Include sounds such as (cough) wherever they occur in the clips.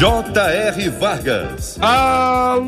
J.R. Vargas. Alô,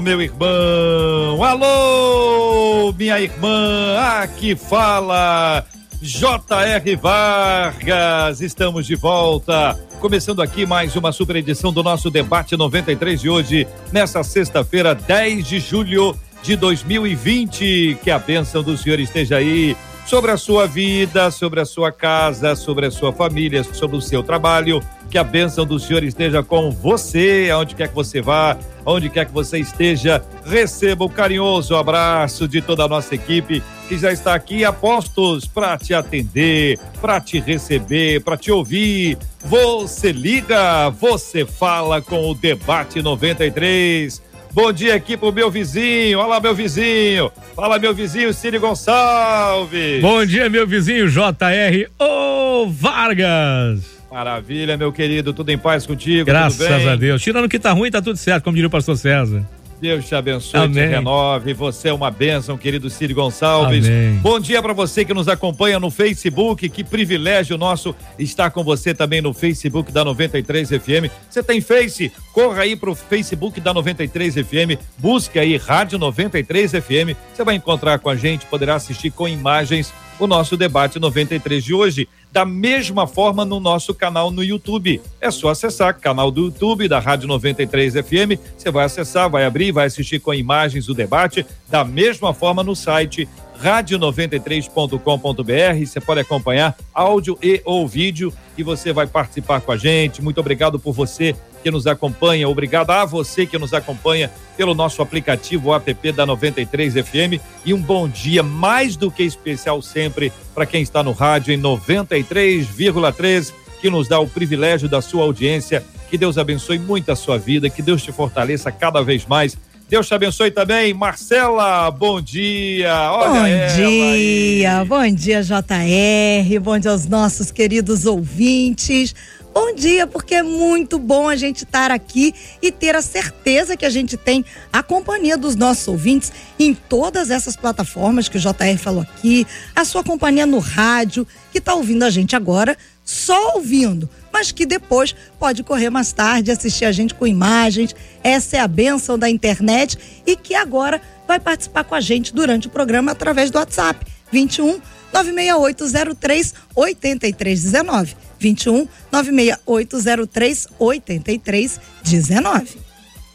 meu irmão. Alô, minha irmã. Aqui fala J.R. Vargas. Estamos de volta Começando aqui mais uma super edição do nosso debate 93 de hoje, nessa sexta-feira, 10 de julho de 2020. Que a bênção do Senhor esteja aí sobre a sua vida, sobre a sua casa, sobre a sua família, sobre o seu trabalho. Que a bênção do Senhor esteja com você, aonde quer que você vá, onde quer que você esteja. Receba o um carinhoso abraço de toda a nossa equipe que já está aqui a postos para te atender, para te receber, para te ouvir. Você liga, você fala com o Debate 93. Bom dia aqui pro meu vizinho. Olá, meu vizinho. Fala, meu vizinho Ciro Gonçalves. Bom dia, meu vizinho JR O Vargas. Maravilha, meu querido. Tudo em paz contigo? Graças a Deus. Tirando que tá ruim, tá tudo certo, como diria o pastor César. Deus te abençoe, Amém. te renove. Você é uma bênção, querido Ciro Gonçalves. Amém. Bom dia para você que nos acompanha no Facebook. Que privilégio nosso estar com você também no Facebook da 93 FM. Você tem Face? Corra aí pro Facebook da 93 FM. Busque aí Rádio 93 FM. Você vai encontrar com a gente, poderá assistir com imagens o nosso debate 93 de hoje. Da mesma forma no nosso canal no YouTube. É só acessar canal do YouTube da Rádio 93 FM. Você vai acessar, vai abrir, vai assistir com imagens o debate. Da mesma forma no site rádio93.com.br. Você pode acompanhar áudio e ou vídeo e você vai participar com a gente. Muito obrigado por você que nos acompanha, obrigado a você que nos acompanha pelo nosso aplicativo app da 93 FM e um bom dia mais do que especial sempre para quem está no rádio em 93,3 que nos dá o privilégio da sua audiência. Que Deus abençoe muito a sua vida, que Deus te fortaleça cada vez mais Deus te abençoe também. Marcela, bom dia. Olha bom dia, aí. bom dia, JR. Bom dia aos nossos queridos ouvintes. Bom dia, porque é muito bom a gente estar aqui e ter a certeza que a gente tem a companhia dos nossos ouvintes em todas essas plataformas que o JR falou aqui, a sua companhia no rádio, que está ouvindo a gente agora, só ouvindo mas que depois pode correr mais tarde, assistir a gente com imagens. Essa é a benção da internet e que agora vai participar com a gente durante o programa através do WhatsApp 21 96803 8319. 21 96803 8319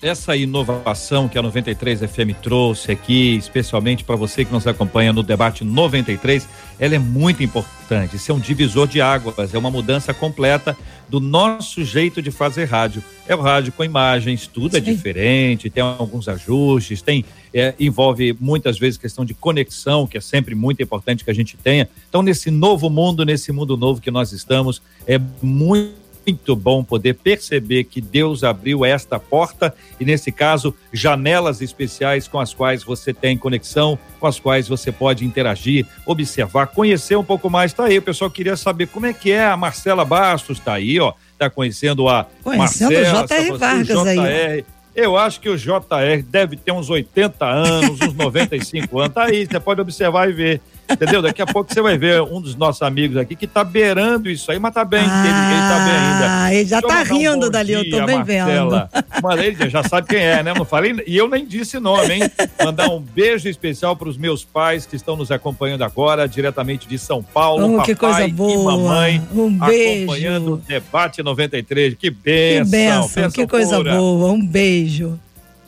essa inovação que a 93 FM trouxe aqui, especialmente para você que nos acompanha no debate 93, ela é muito importante. Isso é um divisor de águas, é uma mudança completa do nosso jeito de fazer rádio. É o rádio com imagens, tudo é Sim. é diferente, tem alguns ajustes, tem é, envolve muitas vezes questão de conexão, que é sempre muito importante que a gente tenha. Então, nesse novo mundo, nesse mundo novo que nós estamos, é muito muito bom poder perceber que Deus abriu esta porta e, nesse caso, janelas especiais com as quais você tem conexão, com as quais você pode interagir, observar, conhecer um pouco mais. Tá aí, o pessoal queria saber como é que é a Marcela Bastos, tá aí, ó, tá conhecendo a conhecendo Marcela, J.R. Vargas aí. Eu acho que o JR deve ter uns 80 anos, uns 95 anos. Tá aí, você pode observar e ver. Entendeu? Daqui a pouco você vai ver um dos nossos amigos aqui que tá beirando isso aí, mas tá bem, ah, ele, ele tá bem ainda. Ah, ele já Deixa tá rindo um dali, dia, eu tô bem Marcela. vendo. Mas ele já sabe quem é, né? Não falei, e eu nem disse nome, hein? Mandar um beijo especial para os meus pais que estão nos acompanhando agora, diretamente de São Paulo. Oh, papai que coisa boa. e mamãe. Um beijo. Acompanhando o debate 93. Que benção. Que benção, que coisa boa. Um beijo.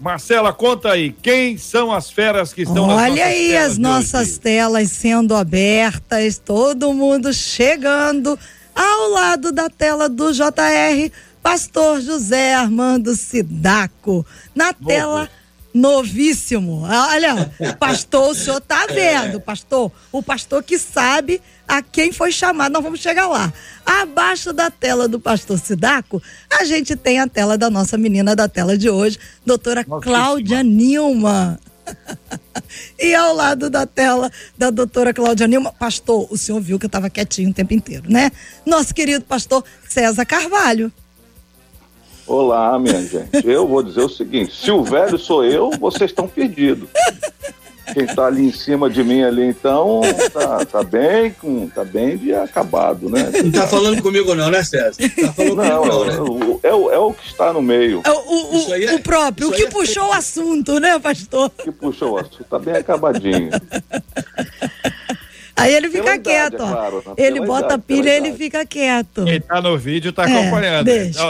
Marcela, conta aí, quem são as feras que estão Olha aí as nossas hoje? telas sendo abertas, todo mundo chegando ao lado da tela do JR, Pastor José Armando Sidaco. Na tela novíssimo. Olha, (laughs) pastor, o senhor tá vendo, pastor? O pastor que sabe a quem foi chamado. Nós vamos chegar lá. Abaixo da tela do pastor Sidaco, a gente tem a tela da nossa menina da tela de hoje, doutora Cláudia Nilma. (laughs) e ao lado da tela da doutora Cláudia Nilma, pastor, o senhor viu que eu estava quietinho o tempo inteiro, né? Nosso querido pastor César Carvalho. Olá, minha (laughs) gente. Eu vou dizer o seguinte: se o velho sou eu, vocês estão perdidos. (laughs) Quem está ali em cima de mim ali, então, tá, tá bem, com, tá bem de acabado, né? Não tá falando comigo não, né, César? Tá falando não, comigo não, né? É, o, é o que está no meio. É o, o, é, o próprio, o que é puxou o assunto, né, pastor? O que puxou o assunto, tá bem acabadinho. (laughs) Aí ele fica quieto, ó. É claro, ele bota idade, pilha e ele fica quieto. Quem tá no vídeo tá é, acompanhando.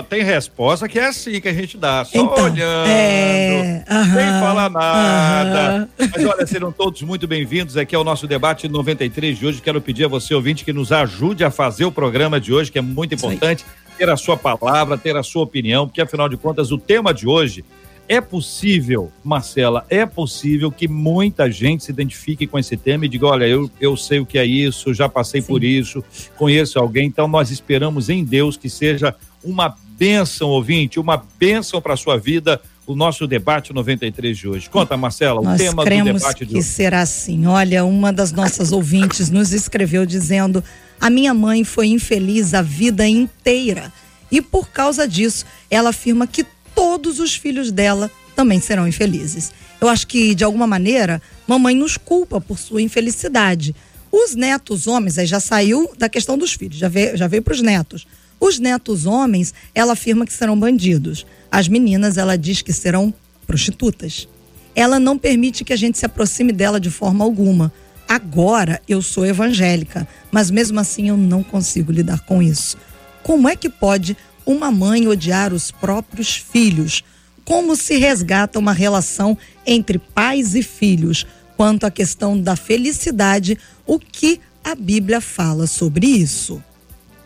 tem resposta que é assim que a gente dá, só então, olhando, é, uh -huh, sem falar nada. Uh -huh. Mas olha, serão todos muito bem-vindos aqui ao nosso debate 93 de hoje. Quero pedir a você, ouvinte, que nos ajude a fazer o programa de hoje, que é muito importante, ter a sua palavra, ter a sua opinião, porque afinal de contas o tema de hoje é possível, Marcela, é possível que muita gente se identifique com esse tema e diga: olha, eu, eu sei o que é isso, já passei Sim. por isso, conheço alguém. Então, nós esperamos em Deus que seja uma bênção, ouvinte, uma bênção para a sua vida, o nosso debate 93 de hoje. Conta, Marcela, o Nós tema do debate de hoje. que será assim. Olha, uma das nossas ouvintes nos escreveu dizendo: a minha mãe foi infeliz a vida inteira. E por causa disso, ela afirma que todos os filhos dela também serão infelizes. Eu acho que, de alguma maneira, mamãe nos culpa por sua infelicidade. Os netos homens, aí já saiu da questão dos filhos, já veio, já veio para os netos. Os netos homens, ela afirma que serão bandidos. As meninas, ela diz que serão prostitutas. Ela não permite que a gente se aproxime dela de forma alguma. Agora eu sou evangélica, mas mesmo assim eu não consigo lidar com isso. Como é que pode uma mãe odiar os próprios filhos? Como se resgata uma relação entre pais e filhos? Quanto à questão da felicidade, o que a Bíblia fala sobre isso?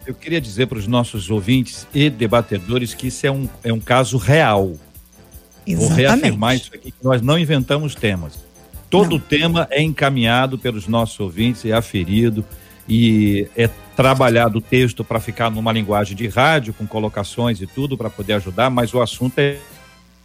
Eu queria dizer para os nossos ouvintes e debatedores que isso é um, é um caso real. Exatamente. Vou reafirmar isso aqui, que nós não inventamos temas. Todo não. tema é encaminhado pelos nossos ouvintes, é aferido e é trabalhado o texto para ficar numa linguagem de rádio, com colocações e tudo, para poder ajudar, mas o assunto é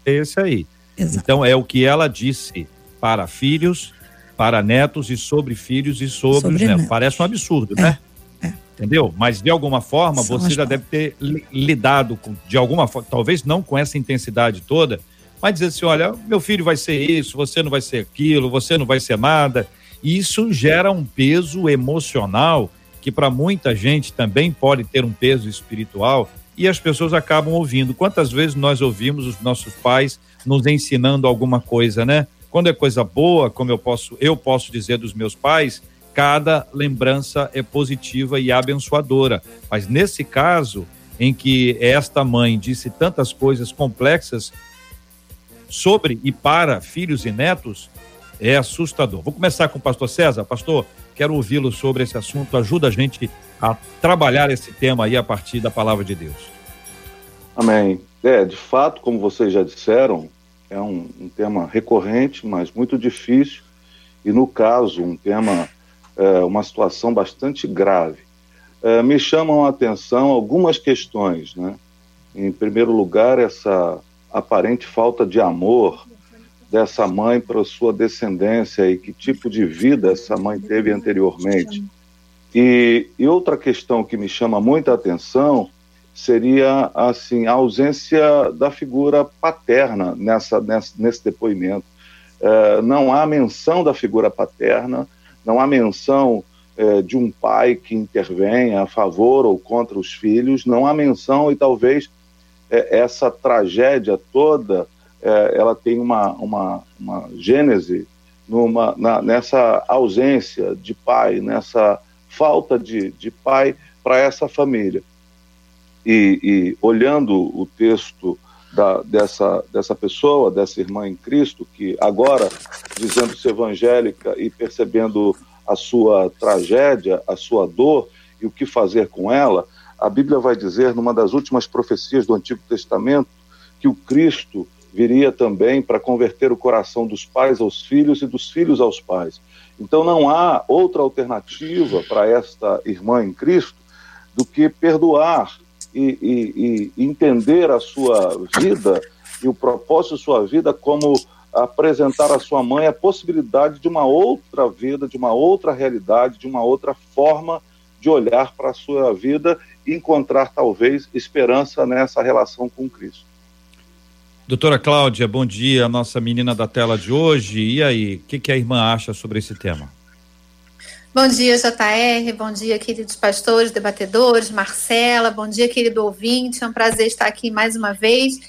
esse aí. Exato. Então, é o que ela disse para filhos, para netos e sobre filhos e sobre, sobre os netos. netos. Parece um absurdo, é, né? É. Entendeu? Mas de alguma forma São você já deve ter lidado com, de alguma forma, talvez não com essa intensidade toda, mas dizer assim: olha, meu filho vai ser isso, você não vai ser aquilo, você não vai ser nada. Isso gera um peso emocional que para muita gente também pode ter um peso espiritual e as pessoas acabam ouvindo. Quantas vezes nós ouvimos os nossos pais nos ensinando alguma coisa, né? Quando é coisa boa, como eu posso, eu posso dizer dos meus pais, cada lembrança é positiva e abençoadora. Mas nesse caso, em que esta mãe disse tantas coisas complexas sobre e para filhos e netos, é assustador. Vou começar com o pastor César. Pastor, quero ouvi-lo sobre esse assunto. Ajuda a gente a trabalhar esse tema aí a partir da palavra de Deus. Amém. É, de fato, como vocês já disseram, é um, um tema recorrente, mas muito difícil. E no caso, um tema, é, uma situação bastante grave. É, me chamam a atenção algumas questões, né? Em primeiro lugar, essa aparente falta de amor dessa mãe para sua descendência e que tipo de vida essa mãe teve anteriormente. E, e outra questão que me chama muita atenção seria assim a ausência da figura paterna nessa, nessa nesse depoimento. É, não há menção da figura paterna, não há menção é, de um pai que intervém a favor ou contra os filhos, não há menção e talvez é, essa tragédia toda é, ela tem uma, uma, uma gênese numa, na, nessa ausência de pai, nessa falta de, de pai para essa família. E, e, olhando o texto da, dessa, dessa pessoa, dessa irmã em Cristo, que agora, dizendo-se evangélica e percebendo a sua tragédia, a sua dor e o que fazer com ela, a Bíblia vai dizer, numa das últimas profecias do Antigo Testamento, que o Cristo viria também para converter o coração dos pais aos filhos e dos filhos aos pais. Então não há outra alternativa para esta irmã em Cristo do que perdoar e, e, e, entender a sua vida e o propósito de sua vida como apresentar à sua mãe a possibilidade de uma outra vida, de uma outra realidade, de uma outra forma de olhar para a sua vida e encontrar talvez esperança nessa relação com Cristo. Doutora Cláudia, bom dia, nossa menina da tela de hoje. E aí, o que, que a irmã acha sobre esse tema? Bom dia, JR. Bom dia, queridos pastores, debatedores, Marcela. Bom dia, querido ouvinte. É um prazer estar aqui mais uma vez.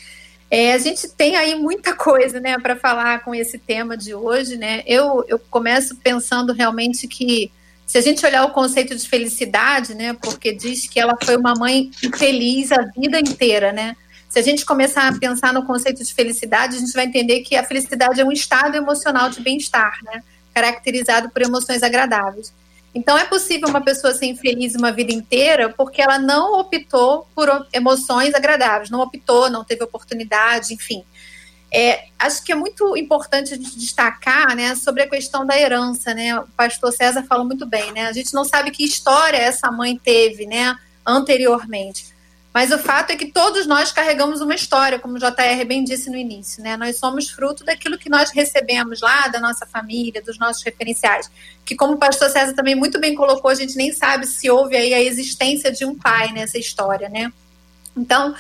É, a gente tem aí muita coisa, né, para falar com esse tema de hoje, né? Eu, eu começo pensando realmente que se a gente olhar o conceito de felicidade, né, porque diz que ela foi uma mãe feliz a vida inteira, né? Se a gente começar a pensar no conceito de felicidade, a gente vai entender que a felicidade é um estado emocional de bem-estar, né? caracterizado por emoções agradáveis. Então, é possível uma pessoa ser infeliz uma vida inteira porque ela não optou por emoções agradáveis, não optou, não teve oportunidade, enfim. É, acho que é muito importante destacar né, sobre a questão da herança. Né? O pastor César falou muito bem. Né? A gente não sabe que história essa mãe teve né, anteriormente. Mas o fato é que todos nós carregamos uma história, como o JR bem disse no início, né? Nós somos fruto daquilo que nós recebemos lá da nossa família, dos nossos referenciais. Que, como o pastor César também muito bem colocou, a gente nem sabe se houve aí a existência de um pai nessa história, né? Então,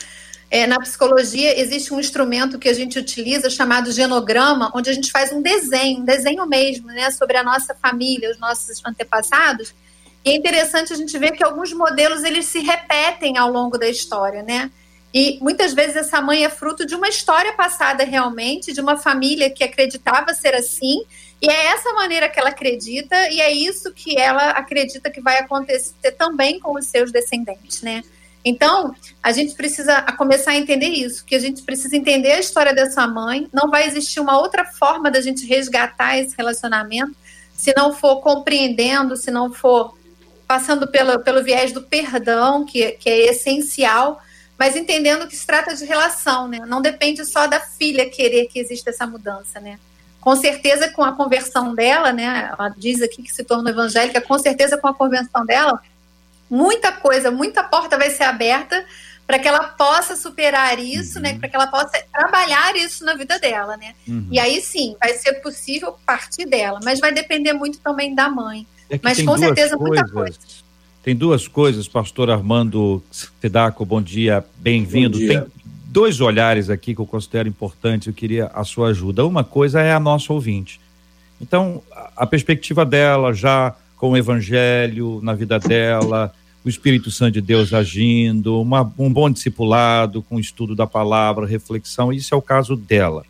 é, na psicologia existe um instrumento que a gente utiliza chamado genograma, onde a gente faz um desenho, um desenho mesmo, né, sobre a nossa família, os nossos antepassados, e é interessante a gente ver que alguns modelos eles se repetem ao longo da história, né? E muitas vezes essa mãe é fruto de uma história passada realmente, de uma família que acreditava ser assim, e é essa maneira que ela acredita, e é isso que ela acredita que vai acontecer também com os seus descendentes, né? Então, a gente precisa começar a entender isso, que a gente precisa entender a história dessa mãe, não vai existir uma outra forma da gente resgatar esse relacionamento se não for compreendendo, se não for passando pelo, pelo viés do perdão, que, que é essencial, mas entendendo que se trata de relação, né? Não depende só da filha querer que exista essa mudança, né? Com certeza, com a conversão dela, né? Ela diz aqui que se tornou evangélica, com certeza, com a conversão dela, muita coisa, muita porta vai ser aberta para que ela possa superar isso, né? uhum. né? Para que ela possa trabalhar isso na vida dela, né? Uhum. E aí sim, vai ser possível partir dela, mas vai depender muito também da mãe. É Mas com certeza coisas, muita coisa. Tem duas coisas, pastor Armando Tedaco, bom dia, bem-vindo. Tem dois olhares aqui que eu considero importantes, eu queria a sua ajuda. Uma coisa é a nossa ouvinte. Então, a perspectiva dela já com o evangelho na vida dela, o Espírito Santo de Deus agindo, uma, um bom discipulado com o estudo da palavra, reflexão, isso é o caso dela.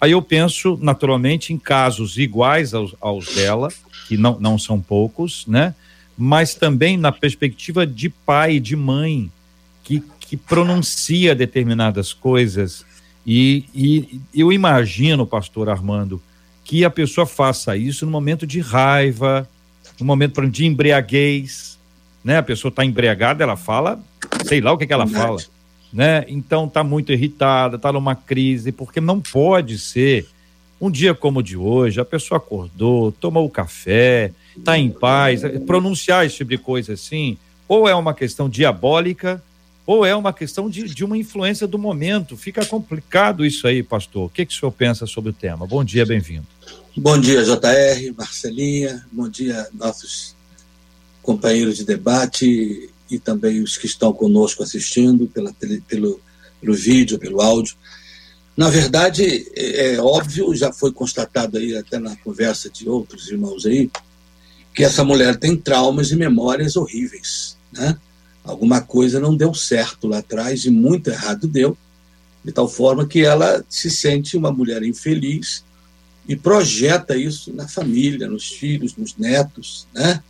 Aí eu penso, naturalmente, em casos iguais aos, aos dela, que não, não são poucos, né? Mas também na perspectiva de pai e de mãe, que, que pronuncia determinadas coisas. E, e eu imagino, pastor Armando, que a pessoa faça isso no momento de raiva, no momento de embriaguez, né? A pessoa está embriagada, ela fala, sei lá o que, que ela fala, né? Então está muito irritada, está numa crise, porque não pode ser um dia como o de hoje, a pessoa acordou, tomou o café, está em paz, pronunciar esse tipo de coisa assim, ou é uma questão diabólica, ou é uma questão de, de uma influência do momento. Fica complicado isso aí, pastor. O que, que o senhor pensa sobre o tema? Bom dia, bem-vindo. Bom dia, JR, Marcelinha, bom dia, nossos companheiros de debate e também os que estão conosco assistindo pela, pelo, pelo vídeo, pelo áudio. Na verdade, é, é óbvio, já foi constatado aí até na conversa de outros irmãos aí, que essa mulher tem traumas e memórias horríveis, né? Alguma coisa não deu certo lá atrás e muito errado deu, de tal forma que ela se sente uma mulher infeliz e projeta isso na família, nos filhos, nos netos, né?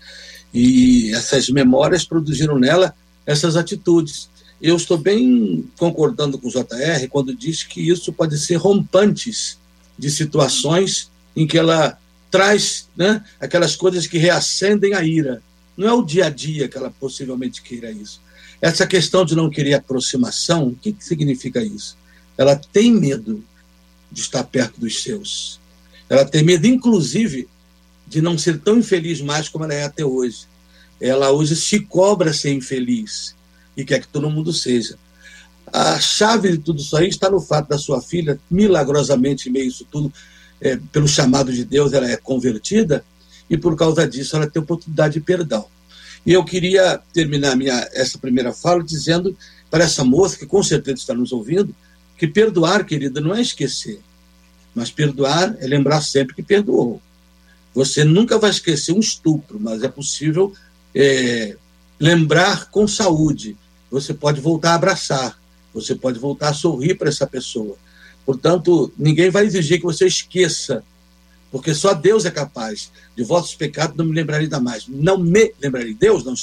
E essas memórias produziram nela essas atitudes eu estou bem concordando com o JR quando diz que isso pode ser rompantes de situações em que ela traz né, aquelas coisas que reacendem a ira. Não é o dia a dia que ela possivelmente queira isso. Essa questão de não querer aproximação, o que, que significa isso? Ela tem medo de estar perto dos seus. Ela tem medo, inclusive, de não ser tão infeliz mais como ela é até hoje. Ela hoje se cobra ser infeliz e quer que todo mundo seja. A chave de tudo isso aí está no fato da sua filha, milagrosamente, em meio a isso tudo, é, pelo chamado de Deus, ela é convertida e por causa disso ela tem oportunidade de perdão. E eu queria terminar minha, essa primeira fala dizendo para essa moça, que com certeza está nos ouvindo, que perdoar, querida, não é esquecer, mas perdoar é lembrar sempre que perdoou. Você nunca vai esquecer um estupro, mas é possível é, lembrar com saúde. Você pode voltar a abraçar, você pode voltar a sorrir para essa pessoa. Portanto, ninguém vai exigir que você esqueça, porque só Deus é capaz. De vossos pecados não me lembrarei ainda mais. Não me lembrarei. Deus não,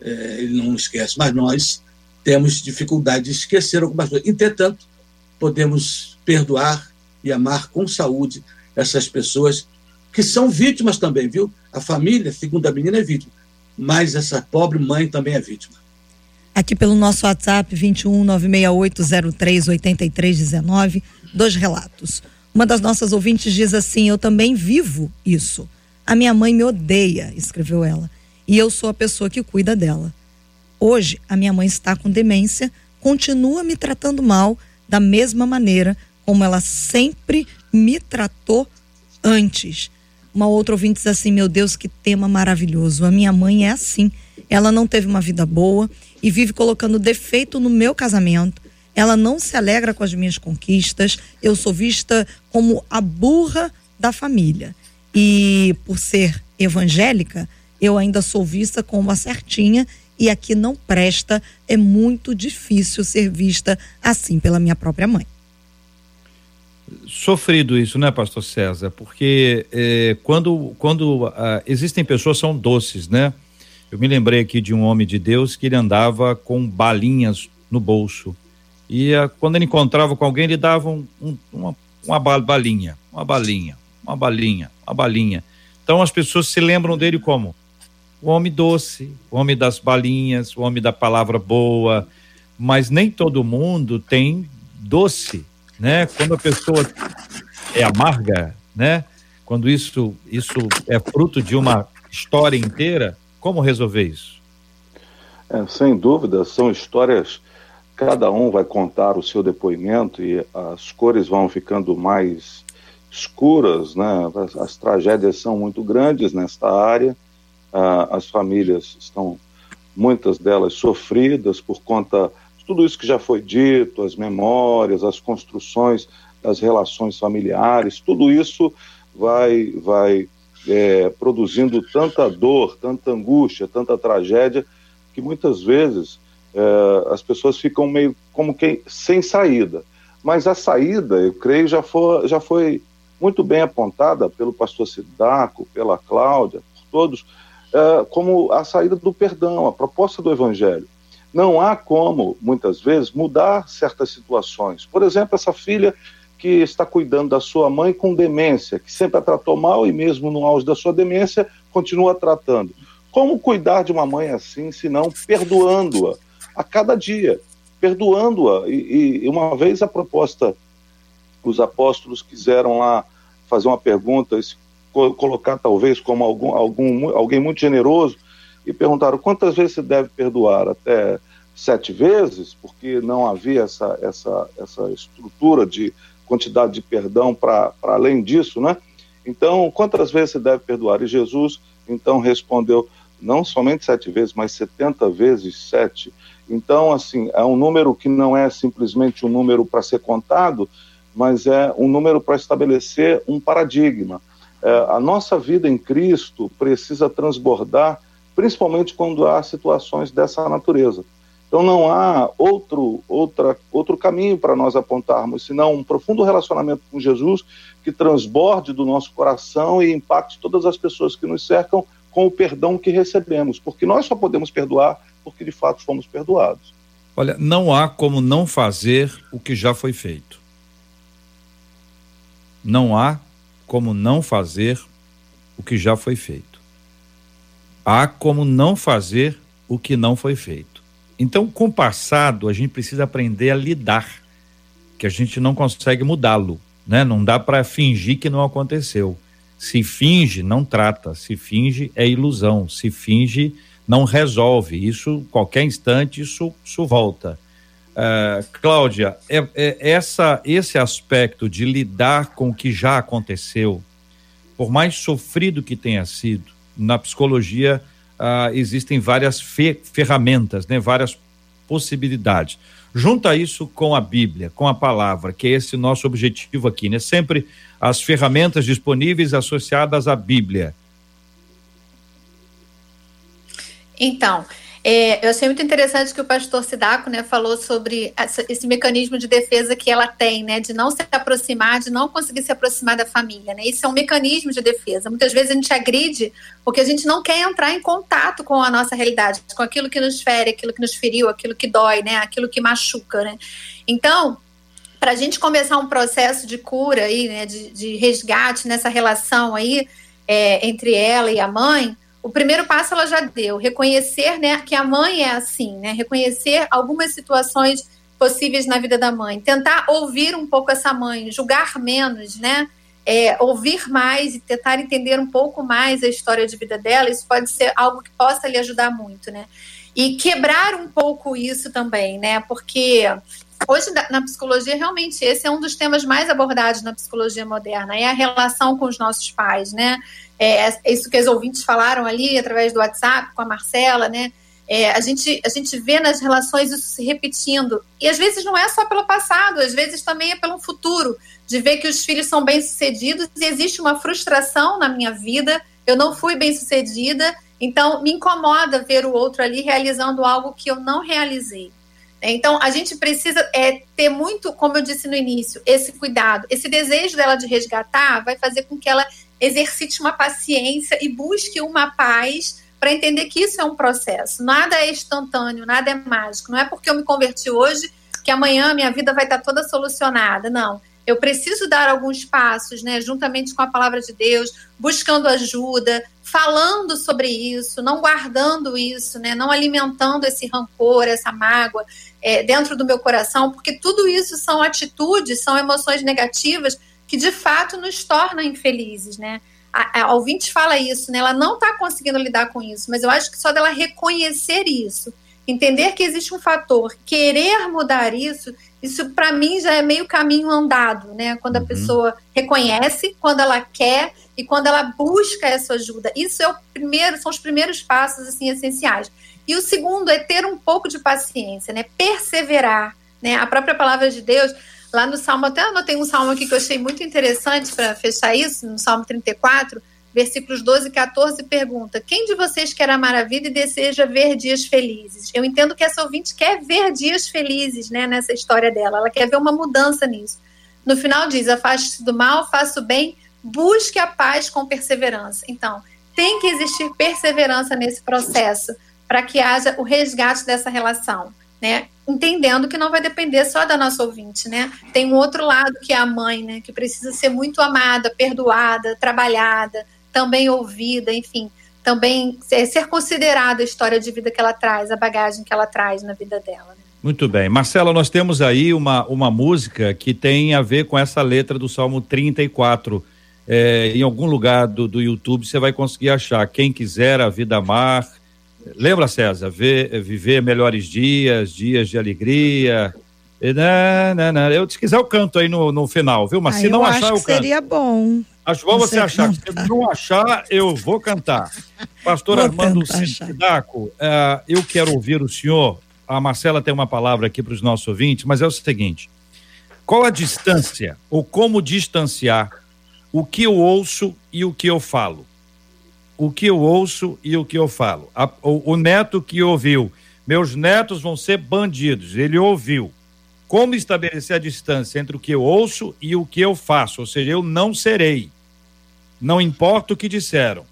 é, ele não esquece, mas nós temos dificuldade de esquecer algumas coisas. Entretanto, podemos perdoar e amar com saúde essas pessoas que são vítimas também, viu? A família, segundo a menina, é vítima. Mas essa pobre mãe também é vítima. Aqui pelo nosso WhatsApp, 21 96803 8319 dois relatos. Uma das nossas ouvintes diz assim: Eu também vivo isso. A minha mãe me odeia, escreveu ela, e eu sou a pessoa que cuida dela. Hoje, a minha mãe está com demência, continua me tratando mal da mesma maneira como ela sempre me tratou antes. Uma outra ouvinte diz assim: Meu Deus, que tema maravilhoso. A minha mãe é assim. Ela não teve uma vida boa e vive colocando defeito no meu casamento ela não se alegra com as minhas conquistas, eu sou vista como a burra da família. E por ser evangélica, eu ainda sou vista como a certinha e aqui não presta, é muito difícil ser vista assim pela minha própria mãe. Sofrido isso, né, pastor César? Porque eh, quando, quando ah, existem pessoas são doces, né? Eu me lembrei aqui de um homem de Deus que ele andava com balinhas no bolso. E uh, quando ele encontrava com alguém, ele dava um, um, uma, uma balinha, uma balinha, uma balinha, uma balinha. Então as pessoas se lembram dele como o homem doce, o homem das balinhas, o homem da palavra boa, mas nem todo mundo tem doce, né? Quando a pessoa é amarga, né? Quando isso isso é fruto de uma história inteira, como resolver isso? É, sem dúvida, são histórias cada um vai contar o seu depoimento e as cores vão ficando mais escuras, né? As, as tragédias são muito grandes nesta área, ah, as famílias estão, muitas delas sofridas por conta tudo isso que já foi dito, as memórias, as construções das relações familiares, tudo isso vai, vai é, produzindo tanta dor, tanta angústia, tanta tragédia, que muitas vezes é, as pessoas ficam meio como que sem saída. Mas a saída, eu creio, já foi, já foi muito bem apontada pelo pastor Sidaco, pela Cláudia, por todos, é, como a saída do perdão, a proposta do evangelho. Não há como, muitas vezes, mudar certas situações. Por exemplo, essa filha que está cuidando da sua mãe com demência, que sempre a tratou mal e mesmo no auge da sua demência continua tratando. Como cuidar de uma mãe assim, se não perdoando-a? a cada dia, perdoando-a. E, e, uma vez a proposta, os apóstolos quiseram lá fazer uma pergunta, colocar talvez como algum, algum, alguém muito generoso, e perguntaram quantas vezes se deve perdoar? Até sete vezes, porque não havia essa, essa, essa estrutura de quantidade de perdão para além disso, né? Então, quantas vezes se deve perdoar? E Jesus então respondeu, não somente sete vezes, mas setenta vezes sete. Então, assim, é um número que não é simplesmente um número para ser contado, mas é um número para estabelecer um paradigma. É, a nossa vida em Cristo precisa transbordar, principalmente quando há situações dessa natureza. Então não há outro, outra, outro caminho para nós apontarmos, senão um profundo relacionamento com Jesus que transborde do nosso coração e impacte todas as pessoas que nos cercam com o perdão que recebemos, porque nós só podemos perdoar porque de fato fomos perdoados. Olha, não há como não fazer o que já foi feito. Não há como não fazer o que já foi feito. Há como não fazer o que não foi feito. Então, com o passado, a gente precisa aprender a lidar, que a gente não consegue mudá-lo, né? Não dá para fingir que não aconteceu. Se finge, não trata. Se finge, é ilusão. Se finge, não resolve. Isso, qualquer instante, isso, isso volta. Uh, Cláudia, é, é, essa, esse aspecto de lidar com o que já aconteceu, por mais sofrido que tenha sido, na psicologia uh, existem várias fe ferramentas, né, várias possibilidades. Junta isso com a Bíblia, com a palavra, que é esse nosso objetivo aqui, né? Sempre as ferramentas disponíveis associadas à Bíblia. Então, é, eu achei muito interessante que o pastor Sidaco né, falou sobre esse mecanismo de defesa que ela tem, né, de não se aproximar, de não conseguir se aproximar da família. Né? Isso é um mecanismo de defesa. Muitas vezes a gente agride porque a gente não quer entrar em contato com a nossa realidade, com aquilo que nos fere, aquilo que nos feriu, aquilo que dói, né, aquilo que machuca. Né? Então, para a gente começar um processo de cura aí, né, de, de resgate nessa relação aí é, entre ela e a mãe, o primeiro passo ela já deu, reconhecer né, que a mãe é assim, né, reconhecer algumas situações possíveis na vida da mãe, tentar ouvir um pouco essa mãe, julgar menos, né, é, ouvir mais e tentar entender um pouco mais a história de vida dela, isso pode ser algo que possa lhe ajudar muito, né, e quebrar um pouco isso também, né, porque hoje na psicologia realmente esse é um dos temas mais abordados na psicologia moderna, é a relação com os nossos pais, né, é, é, isso que os ouvintes falaram ali através do WhatsApp com a Marcela, né? É, a, gente, a gente vê nas relações isso se repetindo. E às vezes não é só pelo passado, às vezes também é pelo futuro, de ver que os filhos são bem-sucedidos e existe uma frustração na minha vida, eu não fui bem-sucedida, então me incomoda ver o outro ali realizando algo que eu não realizei. Então, a gente precisa é, ter muito, como eu disse no início, esse cuidado. Esse desejo dela de resgatar vai fazer com que ela exercite uma paciência e busque uma paz para entender que isso é um processo. Nada é instantâneo, nada é mágico. Não é porque eu me converti hoje que amanhã minha vida vai estar toda solucionada. Não. Eu preciso dar alguns passos, né, juntamente com a palavra de Deus, buscando ajuda, falando sobre isso, não guardando isso, né, não alimentando esse rancor, essa mágoa é, dentro do meu coração, porque tudo isso são atitudes, são emoções negativas que de fato nos torna infelizes, né? A, a ouvinte fala isso, né? Ela não está conseguindo lidar com isso, mas eu acho que só dela reconhecer isso, entender que existe um fator, querer mudar isso, isso para mim já é meio caminho andado, né? Quando a uhum. pessoa reconhece, quando ela quer e quando ela busca essa ajuda. Isso é o primeiro, são os primeiros passos assim essenciais. E o segundo é ter um pouco de paciência, né? Perseverar, né? A própria palavra de Deus Lá no Salmo, até anotei um salmo aqui que eu achei muito interessante para fechar isso, no Salmo 34, versículos 12 e 14, pergunta: Quem de vocês quer amar a vida e deseja ver dias felizes? Eu entendo que essa ouvinte quer ver dias felizes né, nessa história dela, ela quer ver uma mudança nisso. No final diz: Afaste-se do mal, faça o bem, busque a paz com perseverança. Então, tem que existir perseverança nesse processo para que haja o resgate dessa relação né? Entendendo que não vai depender só da nossa ouvinte, né? Tem um outro lado que é a mãe, né? Que precisa ser muito amada, perdoada, trabalhada, também ouvida, enfim, também ser considerada a história de vida que ela traz, a bagagem que ela traz na vida dela. Né? Muito bem. Marcela, nós temos aí uma, uma música que tem a ver com essa letra do Salmo 34. É, em algum lugar do, do YouTube você vai conseguir achar. Quem quiser a vida amar, Lembra, César? Ver, viver melhores dias, dias de alegria. E, né, né, né. Eu, se quiser, eu canto aí no, no final, viu? Mas ah, se não achar, eu canto. Seria bom. Acho bom você, achar. Se não achar, eu vou cantar. Pastor vou Armando Sidaco, uh, eu quero ouvir o senhor. A Marcela tem uma palavra aqui para os nossos ouvintes, mas é o seguinte: qual a distância, ou como distanciar o que eu ouço e o que eu falo? O que eu ouço e o que eu falo. A, o, o neto que ouviu, meus netos vão ser bandidos, ele ouviu. Como estabelecer a distância entre o que eu ouço e o que eu faço? Ou seja, eu não serei. Não importa o que disseram.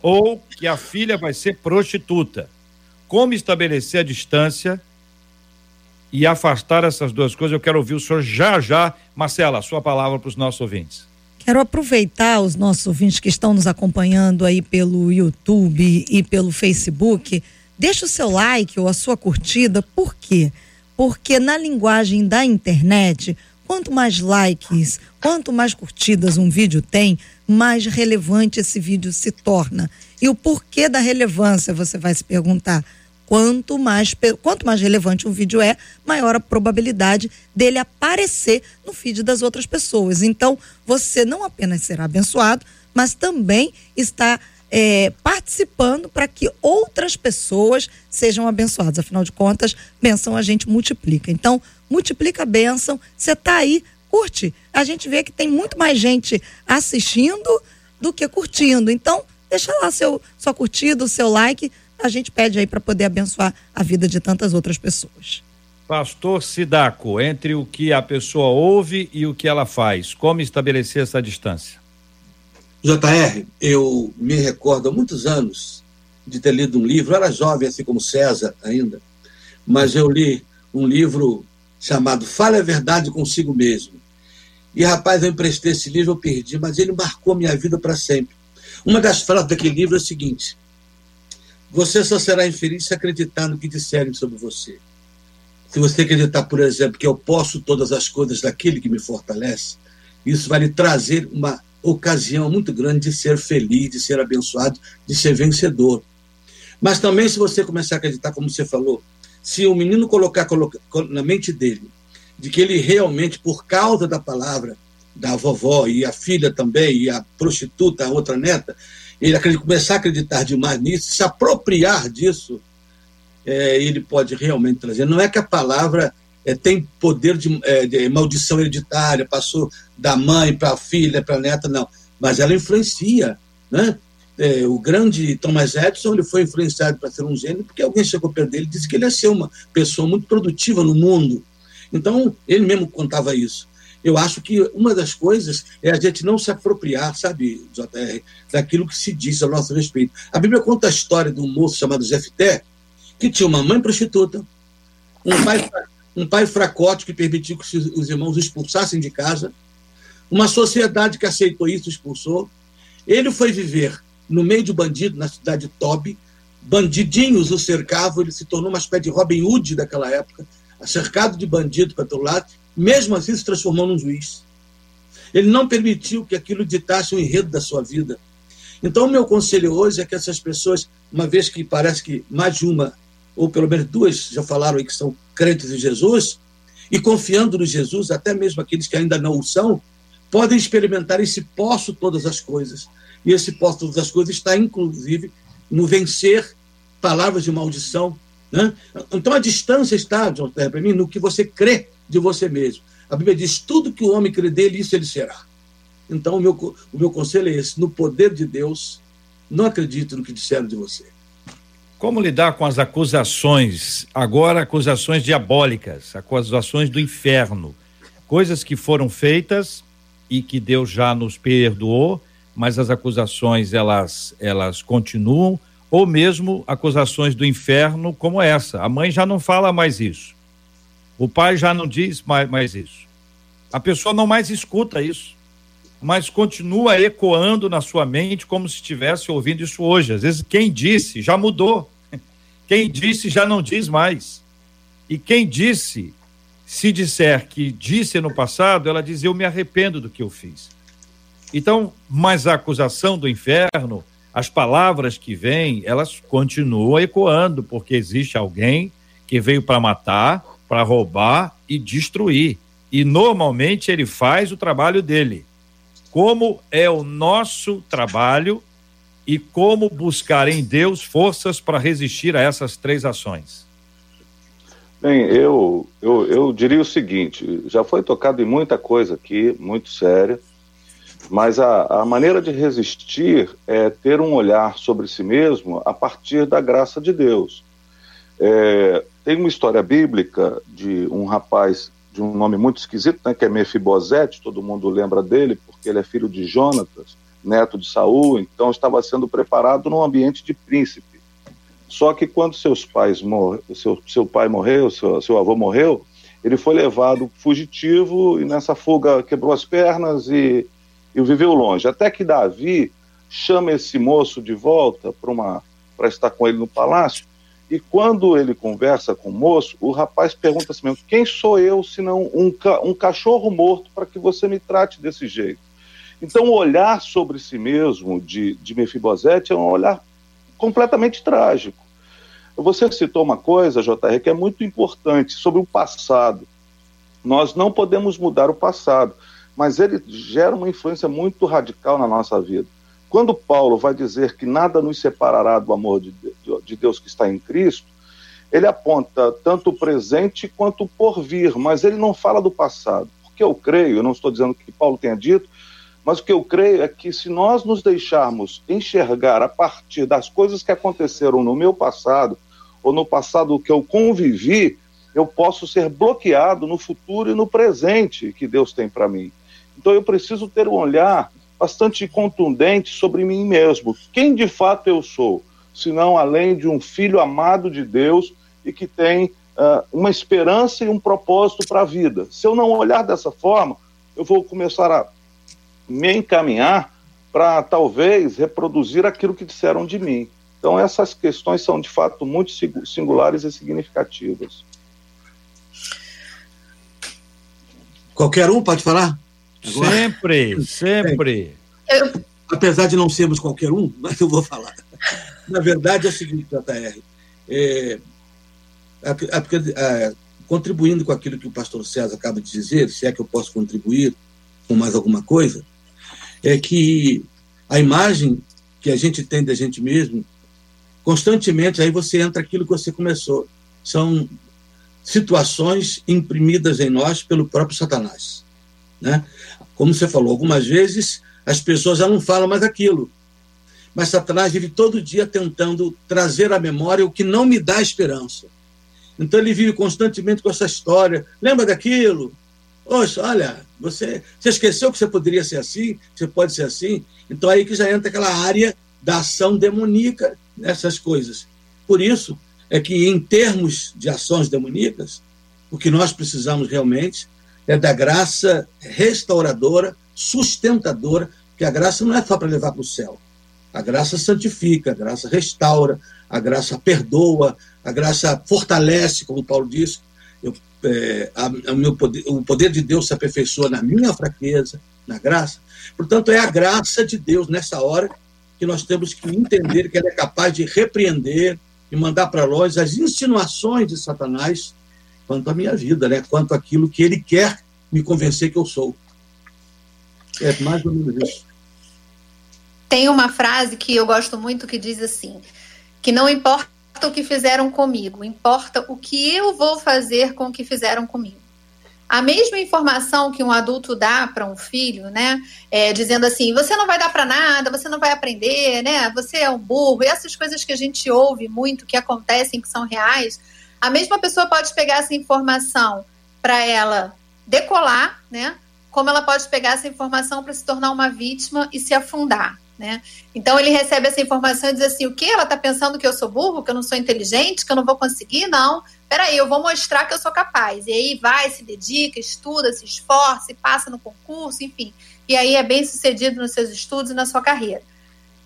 Ou que a filha vai ser prostituta. Como estabelecer a distância e afastar essas duas coisas? Eu quero ouvir o senhor já já. Marcela, a sua palavra para os nossos ouvintes. Quero aproveitar os nossos ouvintes que estão nos acompanhando aí pelo YouTube e pelo Facebook. Deixa o seu like ou a sua curtida. Por quê? Porque na linguagem da internet, quanto mais likes, quanto mais curtidas um vídeo tem, mais relevante esse vídeo se torna. E o porquê da relevância, você vai se perguntar. Quanto mais, quanto mais relevante um vídeo é, maior a probabilidade dele aparecer no feed das outras pessoas. Então, você não apenas será abençoado, mas também está é, participando para que outras pessoas sejam abençoadas. Afinal de contas, bênção a gente multiplica. Então, multiplica a bênção. Você está aí, curte. A gente vê que tem muito mais gente assistindo do que curtindo. Então, deixa lá seu, sua curtida, o seu like. A gente pede aí para poder abençoar a vida de tantas outras pessoas. Pastor Sidaco, entre o que a pessoa ouve e o que ela faz, como estabelecer essa distância? JR, eu me recordo há muitos anos de ter lido um livro, eu era jovem, assim como César ainda, mas eu li um livro chamado Fale a Verdade Consigo Mesmo. E, rapaz, eu emprestei esse livro, eu perdi, mas ele marcou minha vida para sempre. Uma das frases daquele livro é o seguinte: Você só será infeliz se acreditar no que disserem sobre você. Se você acreditar, por exemplo, que eu posso todas as coisas daquele que me fortalece, isso vai lhe trazer uma ocasião muito grande de ser feliz, de ser abençoado, de ser vencedor. Mas também, se você começar a acreditar, como você falou, se o menino colocar, colocar na mente dele de que ele realmente, por causa da palavra da vovó e a filha também, e a prostituta, a outra neta, ele começar a acreditar demais nisso, se apropriar disso, é, ele pode realmente trazer. Não é que a palavra é, tem poder de, é, de, maldição hereditária, passou da mãe para a filha, para a neta, não. Mas ela influencia. Né? É, o grande Thomas Edison ele foi influenciado para ser um gênio porque alguém chegou perto dele e disse que ele ia ser uma pessoa muito produtiva no mundo. Então, ele mesmo contava isso. Eu acho que uma das coisas é a gente não se apropriar, sabe, JR, daquilo que se diz a nosso respeito. A Bíblia conta a história de um moço chamado Jefté, que tinha uma mãe prostituta, um pai, um pai fracote que permitiu que os irmãos o expulsassem de casa, uma sociedade que aceitou isso, expulsou. Ele foi viver no meio de bandidos, na cidade de Tobi, bandidinhos o cercavam, ele se tornou uma espécie de Robin Hood daquela época, cercado de bandidos para todo lado, mesmo assim se transformou num juiz. Ele não permitiu que aquilo ditasse o enredo da sua vida. Então, o meu conselho hoje é que essas pessoas, uma vez que parece que mais de uma, ou pelo menos duas, já falaram aí que são crentes em Jesus, e confiando no Jesus, até mesmo aqueles que ainda não o são, podem experimentar esse posso todas as coisas. E esse posso todas as coisas está, inclusive, no vencer palavras de maldição, né? Então a distância está, John para mim, no que você crê de você mesmo. A Bíblia diz: tudo que o homem crê dele, isso ele será. Então o meu, o meu conselho é esse: no poder de Deus, não acredite no que disseram de você. Como lidar com as acusações, agora acusações diabólicas, acusações do inferno, coisas que foram feitas e que Deus já nos perdoou, mas as acusações elas elas continuam ou mesmo acusações do inferno como essa. A mãe já não fala mais isso. O pai já não diz mais, mais isso. A pessoa não mais escuta isso, mas continua ecoando na sua mente como se estivesse ouvindo isso hoje. Às vezes, quem disse já mudou. Quem disse já não diz mais. E quem disse, se disser que disse no passado, ela diz: Eu me arrependo do que eu fiz. Então, mas a acusação do inferno as palavras que vêm, elas continuam ecoando, porque existe alguém que veio para matar, para roubar e destruir. E normalmente ele faz o trabalho dele. Como é o nosso trabalho e como buscar em Deus forças para resistir a essas três ações? Bem, eu, eu, eu diria o seguinte: já foi tocado em muita coisa aqui, muito séria. Mas a, a maneira de resistir é ter um olhar sobre si mesmo a partir da graça de Deus. É, tem uma história bíblica de um rapaz de um nome muito esquisito, né, que é Mefibosete, todo mundo lembra dele, porque ele é filho de Jonatas, neto de Saul, então estava sendo preparado num ambiente de príncipe. Só que quando seus pais mor seu, seu pai morreu, seu, seu avô morreu, ele foi levado fugitivo e nessa fuga quebrou as pernas e e viveu longe. Até que Davi chama esse moço de volta para estar com ele no palácio. E quando ele conversa com o moço, o rapaz pergunta assim: quem sou eu senão um, ca um cachorro morto para que você me trate desse jeito? Então, o olhar sobre si mesmo de, de Mefibosete é um olhar completamente trágico. Você citou uma coisa, JR, que é muito importante sobre o passado. Nós não podemos mudar o passado, mas ele gera uma influência muito radical na nossa vida. Quando Paulo vai dizer que nada nos separará do amor de, de Deus que está em Cristo, ele aponta tanto o presente quanto o porvir, mas ele não fala do passado. Porque eu creio, eu não estou dizendo que Paulo tenha dito, mas o que eu creio é que se nós nos deixarmos enxergar a partir das coisas que aconteceram no meu passado, ou no passado que eu convivi, eu posso ser bloqueado no futuro e no presente que Deus tem para mim. Então eu preciso ter um olhar bastante contundente sobre mim mesmo. Quem de fato eu sou? Senão além de um filho amado de Deus e que tem uh, uma esperança e um propósito para a vida. Se eu não olhar dessa forma, eu vou começar a me encaminhar para talvez reproduzir aquilo que disseram de mim. Então, essas questões são de fato muito singulares e significativas. Qualquer um pode falar? Agora? Sempre, sempre. Apesar de não sermos qualquer um, mas eu vou falar. Na verdade, é o seguinte, JR. É, contribuindo com aquilo que o pastor César acaba de dizer, se é que eu posso contribuir com mais alguma coisa, é que a imagem que a gente tem da gente mesmo, constantemente, aí você entra aquilo que você começou. São situações imprimidas em nós pelo próprio Satanás. Né? Como você falou, algumas vezes as pessoas já não falam mais aquilo. Mas Satanás vive todo dia tentando trazer à memória o que não me dá esperança. Então ele vive constantemente com essa história. Lembra daquilo? Poxa, olha, você, você esqueceu que você poderia ser assim, você pode ser assim. Então aí que já entra aquela área da ação demoníaca nessas coisas. Por isso é que em termos de ações demoníacas, o que nós precisamos realmente é da graça restauradora, sustentadora, que a graça não é só para levar para o céu. A graça santifica, a graça restaura, a graça perdoa, a graça fortalece, como Paulo disse, eu é, a, a meu poder, o poder de Deus se aperfeiçoa na minha fraqueza, na graça. Portanto, é a graça de Deus nessa hora que nós temos que entender que ela é capaz de repreender e mandar para longe as insinuações de Satanás quanto à minha vida, né? quanto àquilo que ele quer me convencer que eu sou. É mais ou menos isso. Tem uma frase que eu gosto muito que diz assim: que não importa o que fizeram comigo, importa o que eu vou fazer com o que fizeram comigo. A mesma informação que um adulto dá para um filho, né, é, dizendo assim, você não vai dar para nada, você não vai aprender, né, você é um burro, e essas coisas que a gente ouve muito, que acontecem, que são reais, a mesma pessoa pode pegar essa informação para ela decolar, né, como ela pode pegar essa informação para se tornar uma vítima e se afundar. Né? Então ele recebe essa informação e diz assim: o que? Ela está pensando que eu sou burro, que eu não sou inteligente, que eu não vou conseguir? Não. Peraí, eu vou mostrar que eu sou capaz. E aí vai, se dedica, estuda, se esforça, passa no concurso, enfim. E aí é bem sucedido nos seus estudos e na sua carreira.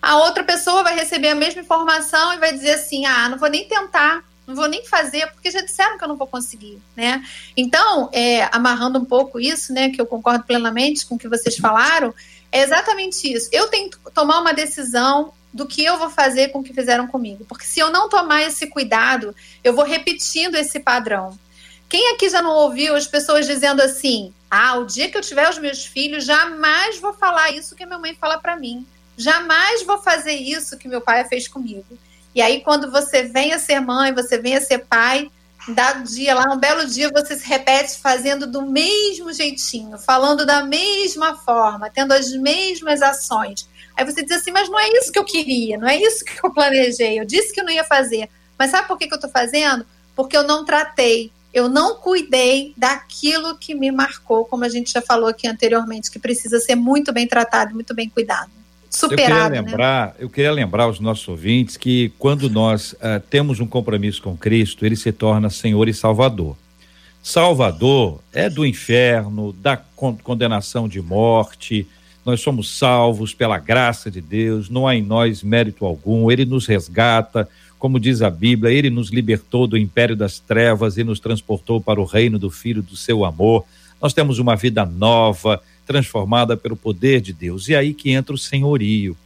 A outra pessoa vai receber a mesma informação e vai dizer assim: ah, não vou nem tentar, não vou nem fazer, porque já disseram que eu não vou conseguir, né? Então, é, amarrando um pouco isso, né, que eu concordo plenamente com o que vocês falaram, é exatamente isso. Eu tenho que tomar uma decisão do que eu vou fazer com o que fizeram comigo. Porque se eu não tomar esse cuidado, eu vou repetindo esse padrão. Quem aqui já não ouviu as pessoas dizendo assim: ah, o dia que eu tiver os meus filhos, jamais vou falar isso que minha mãe fala para mim. Jamais vou fazer isso que meu pai fez comigo. E aí, quando você vem a ser mãe, você vem a ser pai, dado dia lá, um belo dia, você se repete fazendo do mesmo jeitinho, falando da mesma forma, tendo as mesmas ações. Aí você diz assim, mas não é isso que eu queria, não é isso que eu planejei, eu disse que eu não ia fazer. Mas sabe por que, que eu estou fazendo? Porque eu não tratei, eu não cuidei daquilo que me marcou, como a gente já falou aqui anteriormente, que precisa ser muito bem tratado, muito bem cuidado superado. Eu queria né? lembrar, né? eu queria lembrar aos nossos ouvintes que quando nós uh, temos um compromisso com Cristo, ele se torna Senhor e Salvador. Salvador é do inferno, da condenação de morte. Nós somos salvos pela graça de Deus, não há em nós mérito algum. Ele nos resgata, como diz a Bíblia, ele nos libertou do império das trevas e nos transportou para o reino do Filho do seu amor. Nós temos uma vida nova, transformada pelo poder de Deus. E aí que entra o senhorio.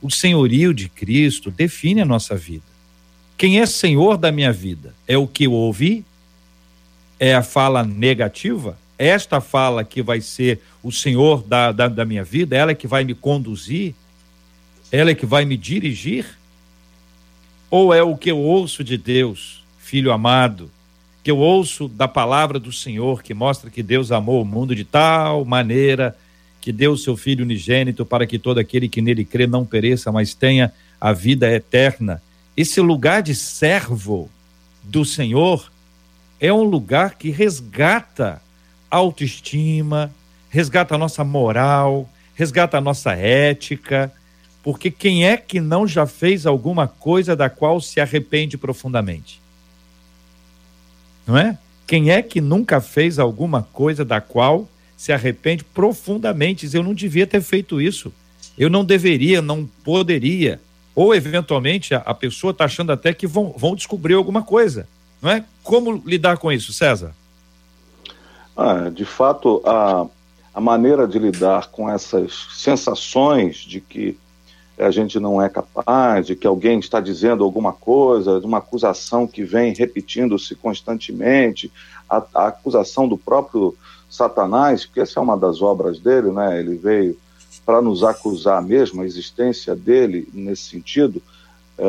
O senhorio de Cristo define a nossa vida. Quem é senhor da minha vida? É o que eu ouvi? É a fala negativa? Esta fala que vai ser o senhor da, da, da minha vida? Ela é que vai me conduzir? Ela é que vai me dirigir? Ou é o que eu ouço de Deus, filho amado, que eu ouço da palavra do Senhor, que mostra que Deus amou o mundo de tal maneira que deu o seu Filho unigênito para que todo aquele que nele crê não pereça, mas tenha a vida eterna. Esse lugar de servo do Senhor é um lugar que resgata a autoestima, resgata a nossa moral, resgata a nossa ética, porque quem é que não já fez alguma coisa da qual se arrepende profundamente? Não é? Quem é que nunca fez alguma coisa da qual se arrepende profundamente? Diz, eu não devia ter feito isso. Eu não deveria, não poderia. Ou, eventualmente, a, a pessoa está achando até que vão, vão descobrir alguma coisa. Não é? Como lidar com isso, César? Ah, de fato, a, a maneira de lidar com essas sensações de que a gente não é capaz, de que alguém está dizendo alguma coisa, de uma acusação que vem repetindo-se constantemente, a, a, acusação do próprio Satanás, porque essa é uma das obras dele, né? Ele veio para nos acusar mesmo, a existência dele nesse sentido, é,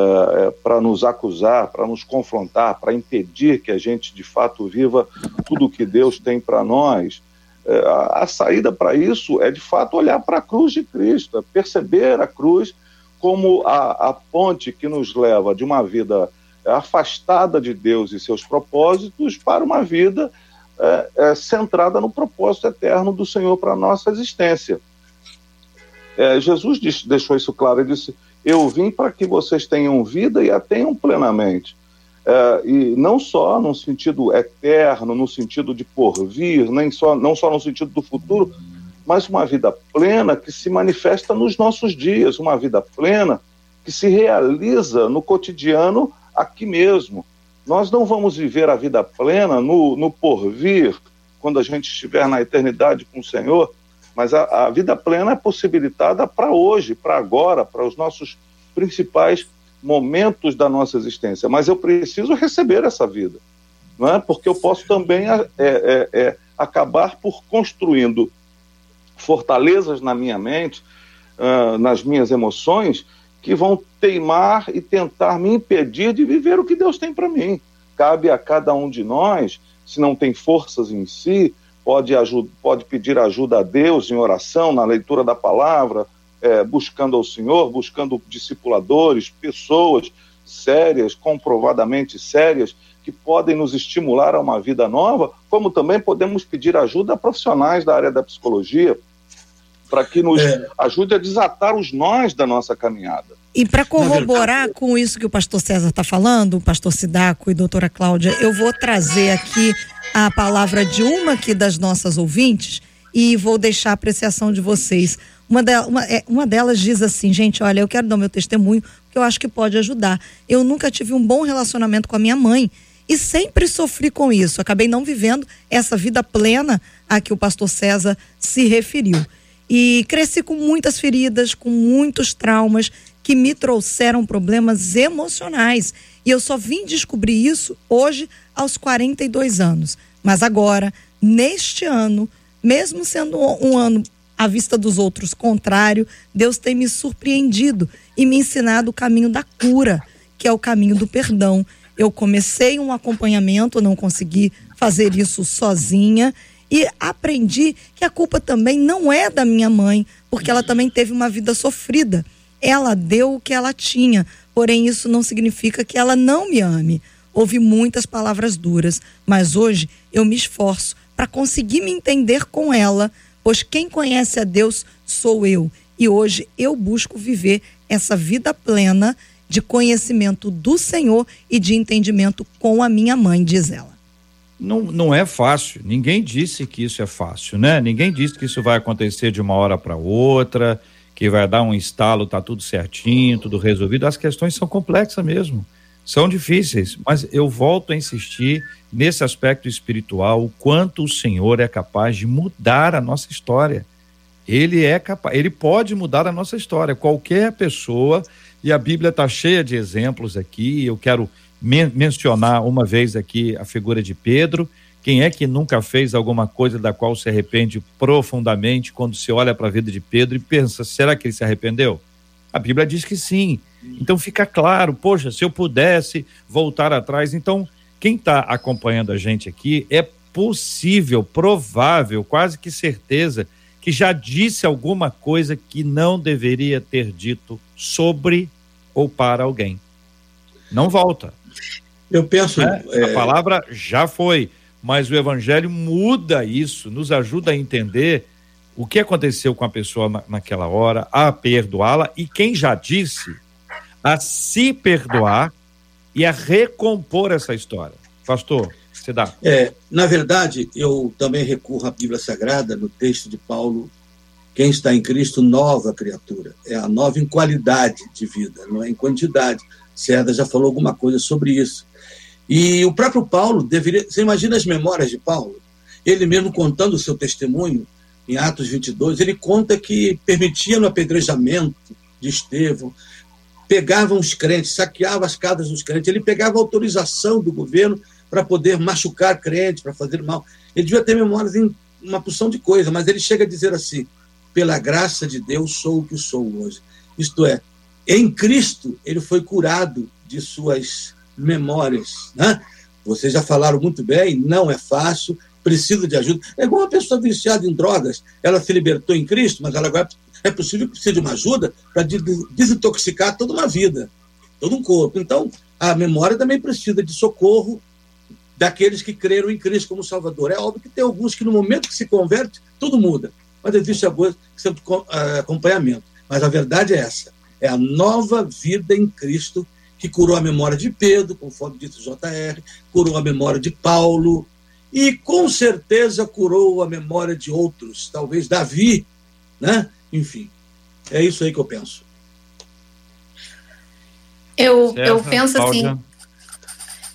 é, para nos acusar, para nos confrontar, para impedir que a gente de fato viva tudo o que Deus tem para nós. É, a, a, saída para isso é de fato olhar para a cruz de Cristo, é perceber a cruz como a, a ponte que nos leva de uma vida afastada de Deus e seus propósitos para uma vida é, é, centrada no propósito eterno do Senhor para a nossa existência. É, Jesus deixou isso claro, ele disse: Eu vim para que vocês tenham vida e a tenham plenamente. É, e não só no sentido eterno, no sentido de porvir, nem só, não só no sentido do futuro, mas uma vida plena que se manifesta nos nossos dias, uma vida plena que se realiza no cotidiano aqui mesmo. Nós não vamos viver a vida plena no, no porvir, quando a gente estiver na eternidade com o Senhor, mas a, a vida plena é possibilitada para hoje, para agora, para os nossos principais momentos da nossa existência. Mas eu preciso receber essa vida, não é? Porque eu posso também é, é, é, acabar por construindo fortalezas na minha mente, uh, nas minhas emoções, que vão teimar e tentar me impedir de viver o que Deus tem para mim. Cabe a cada um de nós, se não tem forças em si, pode, ajuda, pode pedir ajuda a Deus em oração, na leitura da palavra, é, buscando ao Senhor, buscando discipuladores, pessoas sérias, comprovadamente sérias, que podem nos estimular a uma vida nova, como também podemos pedir ajuda a profissionais da área da psicologia, para que nos é. ajude a desatar os nós da nossa caminhada. E para corroborar com isso que o pastor César está falando, o pastor Sidaco e doutora Cláudia, eu vou trazer aqui a palavra de uma aqui das nossas ouvintes e vou deixar a apreciação de vocês. Uma, de, uma, é, uma delas diz assim, gente, olha, eu quero dar o meu testemunho, porque eu acho que pode ajudar. Eu nunca tive um bom relacionamento com a minha mãe e sempre sofri com isso. Acabei não vivendo essa vida plena a que o pastor César se referiu. E cresci com muitas feridas, com muitos traumas que me trouxeram problemas emocionais. E eu só vim descobrir isso hoje, aos 42 anos. Mas agora, neste ano, mesmo sendo um ano à vista dos outros contrário, Deus tem me surpreendido e me ensinado o caminho da cura, que é o caminho do perdão. Eu comecei um acompanhamento, não consegui fazer isso sozinha e aprendi que a culpa também não é da minha mãe, porque ela também teve uma vida sofrida. Ela deu o que ela tinha, porém isso não significa que ela não me ame. Ouvi muitas palavras duras, mas hoje eu me esforço para conseguir me entender com ela, pois quem conhece a Deus sou eu. E hoje eu busco viver essa vida plena de conhecimento do Senhor e de entendimento com a minha mãe, diz ela não, não é fácil. Ninguém disse que isso é fácil, né? Ninguém disse que isso vai acontecer de uma hora para outra, que vai dar um estalo, tá tudo certinho, tudo resolvido. As questões são complexas mesmo, são difíceis, mas eu volto a insistir nesse aspecto espiritual, o quanto o Senhor é capaz de mudar a nossa história. Ele é capaz, ele pode mudar a nossa história. Qualquer pessoa E a Bíblia está cheia de exemplos aqui. Eu quero men mencionar uma vez aqui a figura de Pedro. Quem é que nunca fez alguma coisa da qual se arrepende profundamente quando se olha para a vida de Pedro e pensa: será que ele se arrependeu? A Bíblia diz que sim. Então fica claro, poxa, se eu pudesse voltar atrás. Então, quem está acompanhando a gente aqui é possível, provável, quase que certeza que já disse alguma coisa que não deveria ter dito sobre ou para alguém. Não volta. Eu penso. Né? É... A palavra já foi, mas o Evangelho muda isso, nos ajuda a entender o que aconteceu com a pessoa na, naquela hora, a perdoá-la e quem já disse a se perdoar e a recompor essa história. Pastor, você dá. É, na verdade, eu também recorro à Bíblia Sagrada, no texto de Paulo, quem está em Cristo, nova criatura. É a nova em qualidade de vida, não é em quantidade. Cerda já falou alguma coisa sobre isso. E o próprio Paulo deveria. Você imagina as memórias de Paulo? Ele mesmo contando o seu testemunho, em Atos 22, ele conta que permitia no apedrejamento de Estevão, pegavam os crentes, saqueava as casas dos crentes, ele pegava autorização do governo para poder machucar crentes, para fazer mal. Ele devia ter memórias em uma porção de coisa, mas ele chega a dizer assim: pela graça de Deus sou o que sou hoje. Isto é, em Cristo ele foi curado de suas memórias. Né? Vocês já falaram muito bem, não é fácil, precisa de ajuda. É igual uma pessoa viciada em drogas, ela se libertou em Cristo, mas ela agora é possível que precise de uma ajuda para desintoxicar toda uma vida, todo um corpo. Então, a memória também precisa de socorro daqueles que creram em Cristo como Salvador. É óbvio que tem alguns que, no momento que se converte, tudo muda. Mas existe alguns que precisam de acompanhamento. Mas a verdade é essa: é a nova vida em Cristo que curou a memória de Pedro, conforme disse JR, curou a memória de Paulo, e com certeza curou a memória de outros, talvez Davi, né? Enfim, é isso aí que eu penso. Eu, eu penso assim,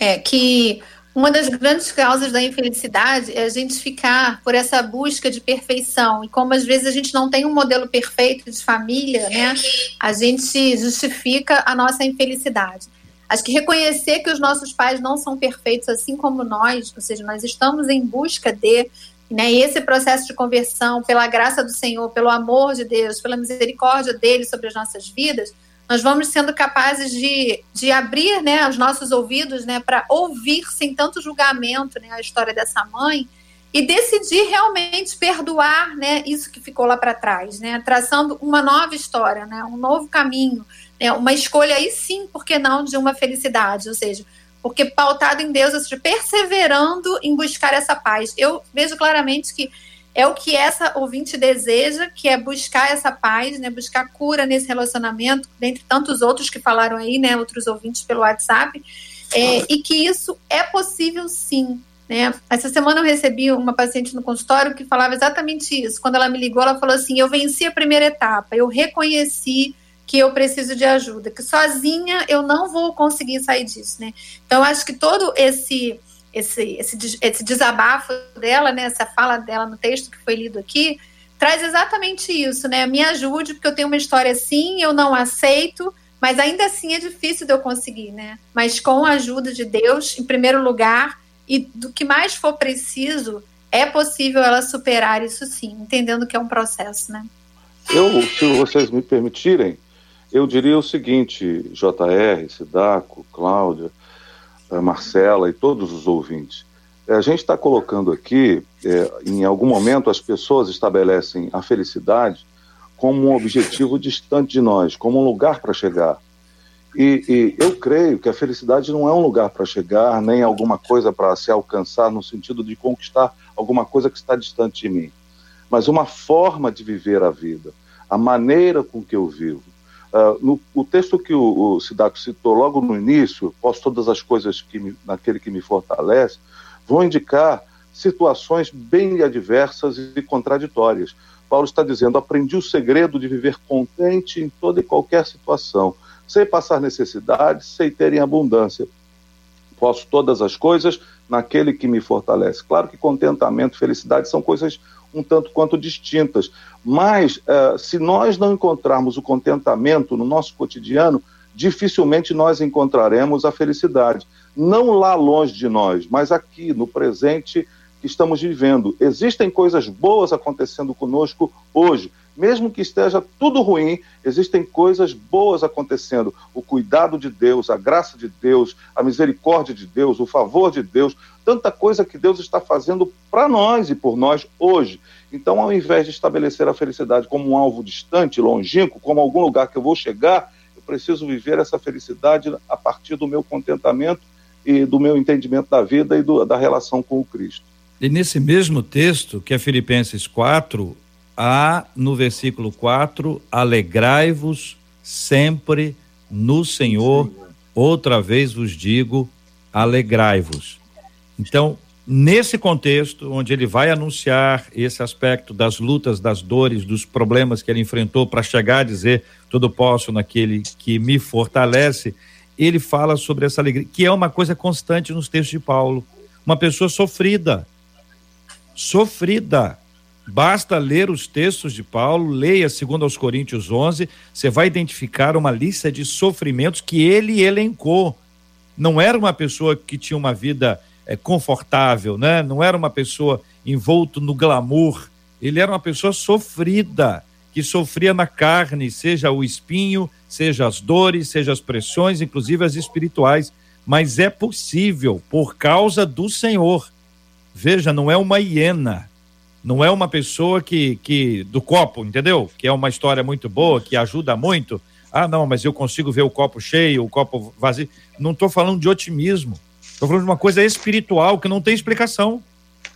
é que uma das grandes causas da infelicidade é a gente ficar por essa busca de perfeição. E como às vezes a gente não tem um modelo perfeito de família, né? A gente justifica a nossa infelicidade. Acho que reconhecer que os nossos pais não são perfeitos assim como nós, ou seja, nós estamos em busca de, né, esse processo de conversão, pela graça do Senhor, pelo amor de Deus, pela misericórdia dele sobre as nossas vidas, nós vamos sendo capazes de, de abrir né, os nossos ouvidos né, para ouvir sem tanto julgamento né, a história dessa mãe e decidir realmente perdoar né, isso que ficou lá para trás, né, traçando uma nova história, né, um novo caminho, né, uma escolha aí sim, por que não, de uma felicidade, ou seja, porque pautado em Deus, seja, perseverando em buscar essa paz. Eu vejo claramente que é o que essa ouvinte deseja, que é buscar essa paz, né, buscar cura nesse relacionamento, dentre tantos outros que falaram aí, né, outros ouvintes pelo WhatsApp, é, e que isso é possível sim, né? Essa semana eu recebi uma paciente no consultório que falava exatamente isso. Quando ela me ligou, ela falou assim: Eu venci a primeira etapa, eu reconheci que eu preciso de ajuda, que sozinha eu não vou conseguir sair disso, né? Então, acho que todo esse esse, esse, esse desabafo dela, né, essa fala dela no texto que foi lido aqui, traz exatamente isso, né? Me ajude, porque eu tenho uma história assim, eu não aceito, mas ainda assim é difícil de eu conseguir, né? Mas com a ajuda de Deus, em primeiro lugar, e do que mais for preciso, é possível ela superar isso sim, entendendo que é um processo, né? Eu, se vocês me permitirem, eu diria o seguinte, JR, Sidaco, Cláudia, eh, Marcela e todos os ouvintes. Eh, a gente está colocando aqui, é, em algum momento, as pessoas estabelecem a felicidade como um objetivo distante de nós, como um lugar para chegar. E, e, eu creio que a felicidade não é um lugar para chegar, nem alguma coisa para se alcançar no sentido de conquistar alguma coisa que está distante de mim, mas uma forma de viver a vida, a maneira com que eu vivo. Uh, no o texto que o, o Sidaco citou logo no início, posso todas as coisas que me, naquele que me fortalece, vão indicar situações bem adversas e contraditórias. Paulo está dizendo: aprendi o segredo de viver contente em toda e qualquer situação sei passar necessidade, sei ter em abundância. Posso todas as coisas naquele que me fortalece. Claro que contentamento felicidade são coisas um tanto quanto distintas, mas uh, se nós não encontrarmos o contentamento no nosso cotidiano, dificilmente nós encontraremos a felicidade. Não lá longe de nós, mas aqui, no presente que estamos vivendo. Existem coisas boas acontecendo conosco hoje. Mesmo que esteja tudo ruim, existem coisas boas acontecendo. O cuidado de Deus, a graça de Deus, a misericórdia de Deus, o favor de Deus, tanta coisa que Deus está fazendo para nós e por nós hoje. Então, ao invés de estabelecer a felicidade como um alvo distante, longínquo, como algum lugar que eu vou chegar, eu preciso viver essa felicidade a partir do meu contentamento e do meu entendimento da vida e do, da relação com o Cristo. E nesse mesmo texto, que é Filipenses 4, há no versículo 4: alegrai-vos sempre no Senhor. Outra vez vos digo, alegrai-vos. Então, nesse contexto, onde ele vai anunciar esse aspecto das lutas, das dores, dos problemas que ele enfrentou para chegar a dizer tudo posso naquele que me fortalece, ele fala sobre essa alegria, que é uma coisa constante nos textos de Paulo. Uma pessoa sofrida, sofrida. Basta ler os textos de Paulo, leia segundo aos Coríntios 11, você vai identificar uma lista de sofrimentos que ele elencou. Não era uma pessoa que tinha uma vida é, confortável, né? Não era uma pessoa envolto no glamour. Ele era uma pessoa sofrida, que sofria na carne, seja o espinho, seja as dores, seja as pressões, inclusive as espirituais. Mas é possível por causa do Senhor Veja, não é uma hiena, não é uma pessoa que, que do copo, entendeu? Que é uma história muito boa, que ajuda muito. Ah, não, mas eu consigo ver o copo cheio, o copo vazio. Não estou falando de otimismo. Estou falando de uma coisa espiritual que não tem explicação.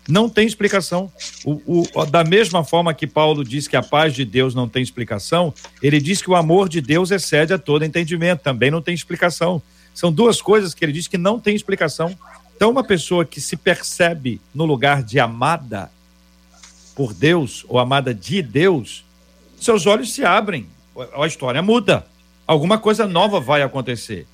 Não tem explicação. O, o, da mesma forma que Paulo diz que a paz de Deus não tem explicação, ele diz que o amor de Deus excede a todo entendimento. Também não tem explicação. São duas coisas que ele diz que não tem explicação. Então, uma pessoa que se percebe no lugar de amada por Deus ou amada de Deus, seus olhos se abrem, a história muda. Alguma coisa nova vai acontecer.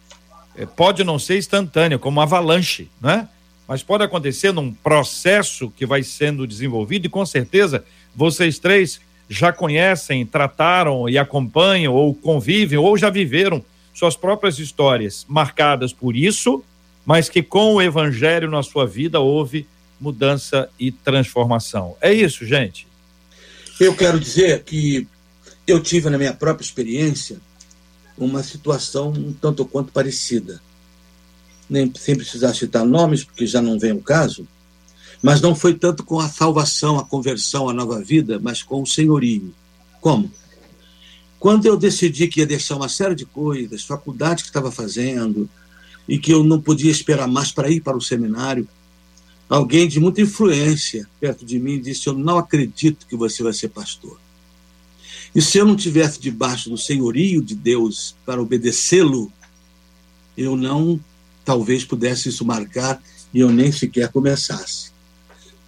É, pode não ser instantâneo, como uma avalanche, né? Mas pode acontecer num processo que vai sendo desenvolvido e com certeza vocês três já conhecem, trataram e acompanham ou convivem ou já viveram suas próprias histórias marcadas por isso mas que com o evangelho na sua vida houve mudança e transformação. É isso, gente. Eu quero dizer que eu tive na minha própria experiência uma situação um tanto quanto parecida. Nem sem precisar citar nomes, porque já não vem o caso, mas não foi tanto com a salvação, a conversão, a nova vida, mas com o senhorio. Como? Quando eu decidi que ia deixar uma série de coisas, faculdade que estava fazendo, e que eu não podia esperar mais para ir para o seminário. Alguém de muita influência perto de mim disse: Eu não acredito que você vai ser pastor. E se eu não tivesse debaixo do senhorio de Deus para obedecê-lo, eu não talvez pudesse isso marcar e eu nem sequer começasse.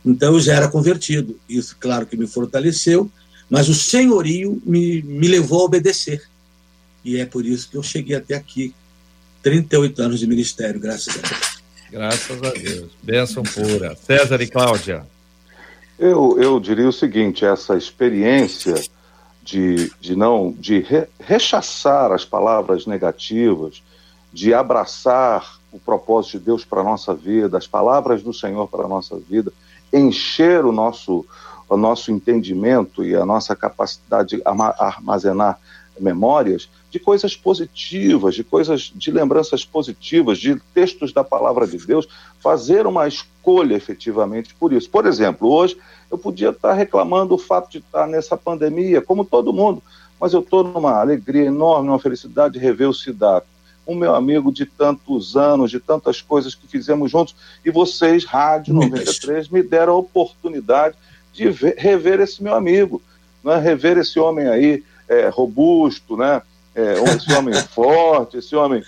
Então eu já era convertido. Isso, claro, que me fortaleceu, mas o senhorio me, me levou a obedecer. E é por isso que eu cheguei até aqui, 38 anos de ministério, graças a Deus. Graças a Deus. Bênção pura. César e Cláudia. Eu, eu diria o seguinte, essa experiência de, de não de re, rechaçar as palavras negativas, de abraçar o propósito de Deus para a nossa vida, as palavras do Senhor para a nossa vida, encher o nosso, o nosso entendimento e a nossa capacidade de armazenar memórias de coisas positivas, de coisas, de lembranças positivas, de textos da palavra de Deus, fazer uma escolha efetivamente por isso. Por exemplo, hoje eu podia estar reclamando o fato de estar nessa pandemia, como todo mundo, mas eu estou numa alegria enorme, numa felicidade de rever o Sidaco, um meu amigo de tantos anos, de tantas coisas que fizemos juntos, e vocês, Rádio 93, me deram a oportunidade de ver, rever esse meu amigo, né? rever esse homem aí é, robusto, né? É, esse homem (laughs) forte, esse homem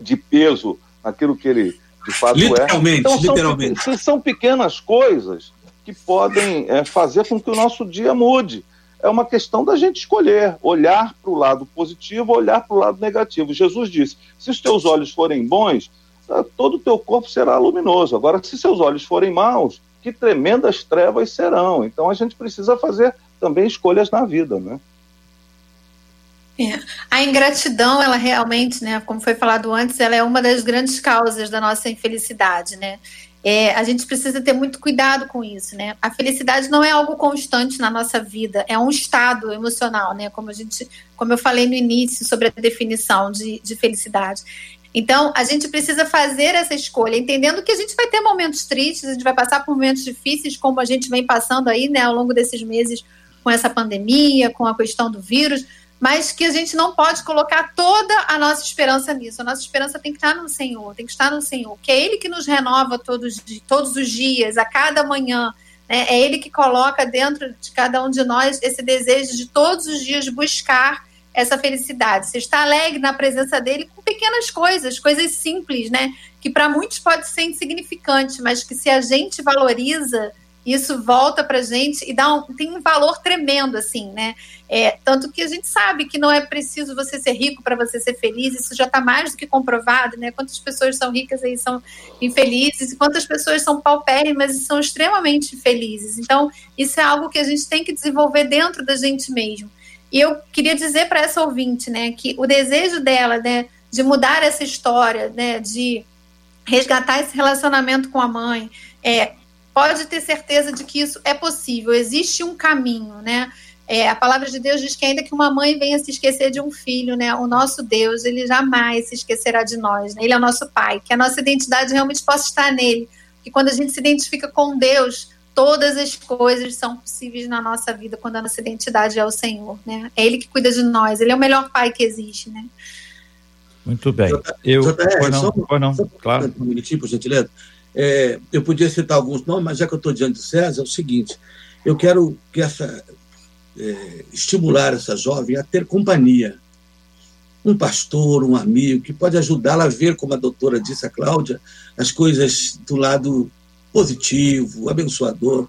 de peso, aquilo que ele de fato literalmente, é. Então, literalmente. São, são pequenas coisas que podem é, fazer com que o nosso dia mude. É uma questão da gente escolher, olhar para o lado positivo, olhar para o lado negativo. Jesus disse: se os teus olhos forem bons, ah, todo o teu corpo será luminoso. Agora, se seus olhos forem maus, que tremendas trevas serão. Então, a gente precisa fazer também escolhas na vida, né? É. A ingratidão, ela realmente, né, como foi falado antes, ela é uma das grandes causas da nossa infelicidade, né? É, a gente precisa ter muito cuidado com isso, né? A felicidade não é algo constante na nossa vida, é um estado emocional, né? Como a gente, como eu falei no início sobre a definição de, de felicidade. Então, a gente precisa fazer essa escolha, entendendo que a gente vai ter momentos tristes, a gente vai passar por momentos difíceis, como a gente vem passando aí, né, ao longo desses meses com essa pandemia, com a questão do vírus, mas que a gente não pode colocar toda a nossa esperança nisso. A nossa esperança tem que estar no Senhor, tem que estar no Senhor, que é Ele que nos renova todos, todos os dias, a cada manhã. Né? É Ele que coloca dentro de cada um de nós esse desejo de todos os dias buscar essa felicidade. Você está alegre na presença dele com pequenas coisas, coisas simples, né? Que para muitos pode ser insignificante, mas que se a gente valoriza, isso volta para gente e dá um, tem um valor tremendo, assim, né? É, tanto que a gente sabe que não é preciso você ser rico para você ser feliz, isso já está mais do que comprovado, né? Quantas pessoas são ricas e são infelizes, e quantas pessoas são paupérrimas e são extremamente felizes. Então, isso é algo que a gente tem que desenvolver dentro da gente mesmo. E eu queria dizer para essa ouvinte, né, que o desejo dela, né, de mudar essa história, né, de resgatar esse relacionamento com a mãe, é, pode ter certeza de que isso é possível. Existe um caminho, né? É, a palavra de Deus diz que ainda que uma mãe venha se esquecer de um filho, né, o nosso Deus, ele jamais se esquecerá de nós. Né? Ele é o nosso Pai, que a nossa identidade realmente possa estar nele. Que quando a gente se identifica com Deus, todas as coisas são possíveis na nossa vida quando a nossa identidade é o Senhor, né? É Ele que cuida de nós, Ele é o melhor pai que existe, né? Muito bem. Eu, JR, foi não, só, foi não, claro. Um minutinho, por gentileza. É, eu podia citar alguns nomes, mas já que eu estou diante de César, é o seguinte, eu quero que essa, é, estimular essa jovem a ter companhia. Um pastor, um amigo, que pode ajudá-la a ver, como a doutora disse, a Cláudia, as coisas do lado positivo, abençoador.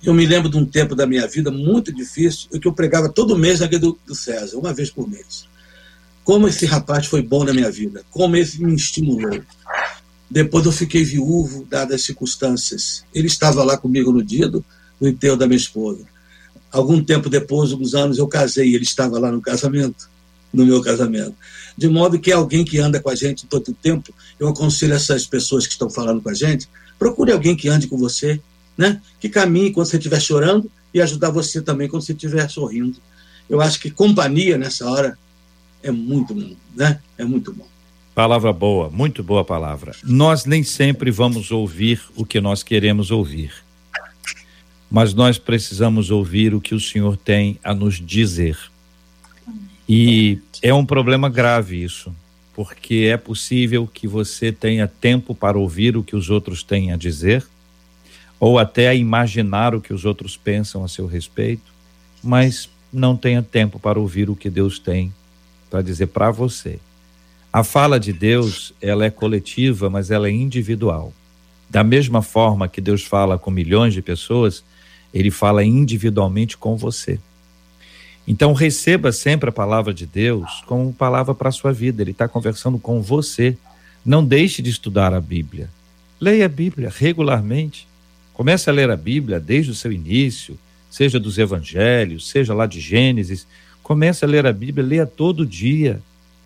Eu me lembro de um tempo da minha vida muito difícil, que eu pregava todo mês na igreja do, do César, uma vez por mês. Como esse rapaz foi bom na minha vida, como esse me estimulou. Depois eu fiquei viúvo, dadas as circunstâncias. Ele estava lá comigo no dia do, do enterro da minha esposa. Algum tempo depois, alguns anos, eu casei, ele estava lá no casamento, no meu casamento. De modo que alguém que anda com a gente todo o tempo, eu aconselho essas pessoas que estão falando com a gente, Procure alguém que ande com você, né? que caminhe quando você estiver chorando e ajudar você também quando você estiver sorrindo. Eu acho que companhia nessa hora é muito bom, né? É muito bom. Palavra boa, muito boa palavra. Nós nem sempre vamos ouvir o que nós queremos ouvir, mas nós precisamos ouvir o que o Senhor tem a nos dizer. E é um problema grave isso, porque é possível que você tenha tempo para ouvir o que os outros têm a dizer, ou até a imaginar o que os outros pensam a seu respeito, mas não tenha tempo para ouvir o que Deus tem para dizer para você. A fala de Deus, ela é coletiva, mas ela é individual. Da mesma forma que Deus fala com milhões de pessoas, ele fala individualmente com você. Então receba sempre a palavra de Deus como palavra para a sua vida. Ele está conversando com você. Não deixe de estudar a Bíblia. Leia a Bíblia regularmente. Comece a ler a Bíblia desde o seu início, seja dos evangelhos, seja lá de Gênesis. Comece a ler a Bíblia, leia todo dia.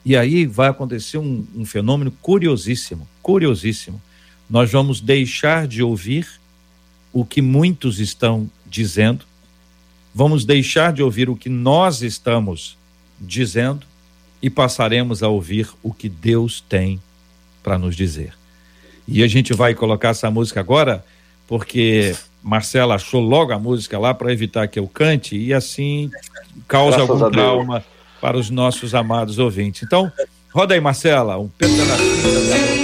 E aí vai acontecer um, um fenômeno curiosíssimo, curiosíssimo. Nós vamos deixar de ouvir o que muitos estão dizendo vamos deixar de ouvir o que nós estamos dizendo e passaremos a ouvir o que Deus tem para nos dizer. E a gente vai colocar essa música agora, porque Marcela achou logo a música lá para evitar que eu cante e assim causa Graças algum trauma para os nossos amados ouvintes. Então, roda aí, Marcela, um pedacinho.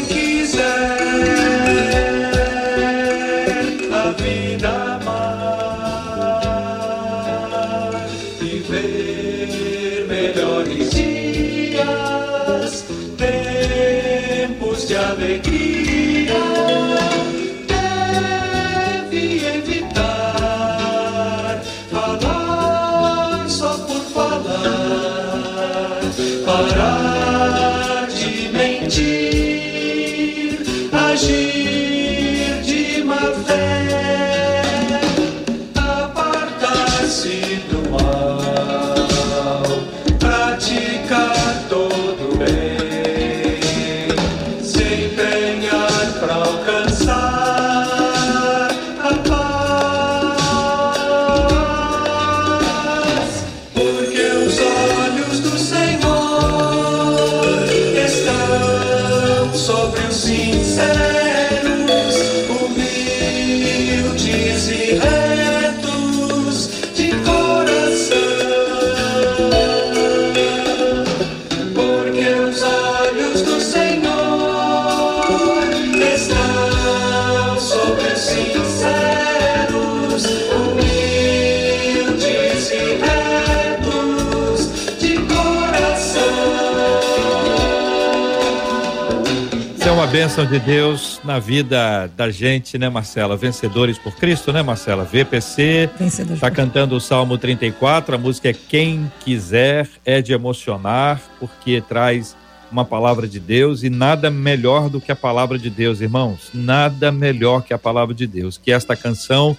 Bênção de Deus na vida da gente, né, Marcela? Vencedores por Cristo, né, Marcela? VPC está cantando o Salmo 34, a música é Quem Quiser, é de emocionar, porque traz uma palavra de Deus e nada melhor do que a palavra de Deus, irmãos. Nada melhor que a palavra de Deus. Que esta canção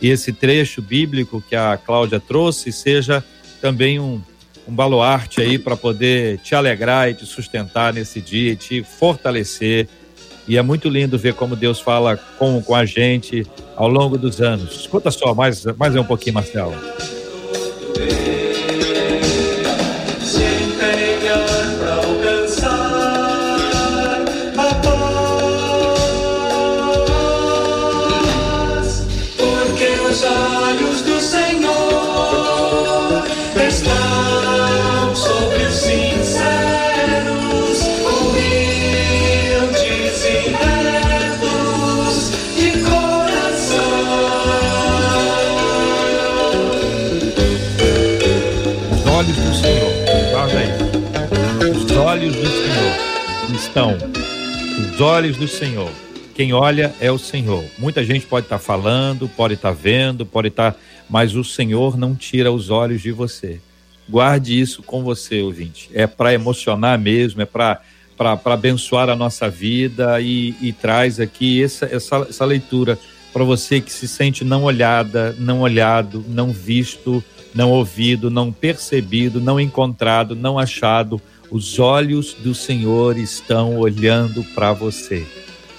e esse trecho bíblico que a Cláudia trouxe seja também um um baluarte aí para poder te alegrar e te sustentar nesse dia, e te fortalecer. E é muito lindo ver como Deus fala com, com a gente ao longo dos anos. Escuta só, mais, mais um pouquinho, Marcelo. Estão os olhos do Senhor. Quem olha é o Senhor. Muita gente pode estar tá falando, pode estar tá vendo, pode estar, tá... mas o Senhor não tira os olhos de você. Guarde isso com você, ouvinte. É para emocionar mesmo, é para para abençoar a nossa vida e, e traz aqui essa, essa, essa leitura para você que se sente não olhada, não olhado, não visto, não ouvido, não percebido, não encontrado, não achado os olhos do Senhor estão olhando para você.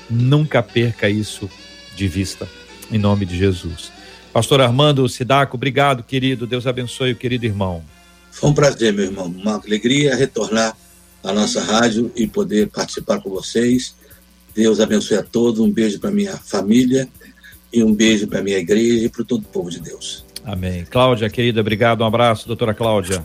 Nunca perca isso de vista, em nome de Jesus. Pastor Armando Sidaco, obrigado, querido. Deus abençoe o querido irmão. Foi um prazer, meu irmão. Uma alegria retornar à nossa rádio e poder participar com vocês. Deus abençoe a todos. Um beijo para minha família e um beijo para minha igreja e para todo o povo de Deus. Amém. Cláudia, querida, obrigado. Um abraço, doutora Cláudia.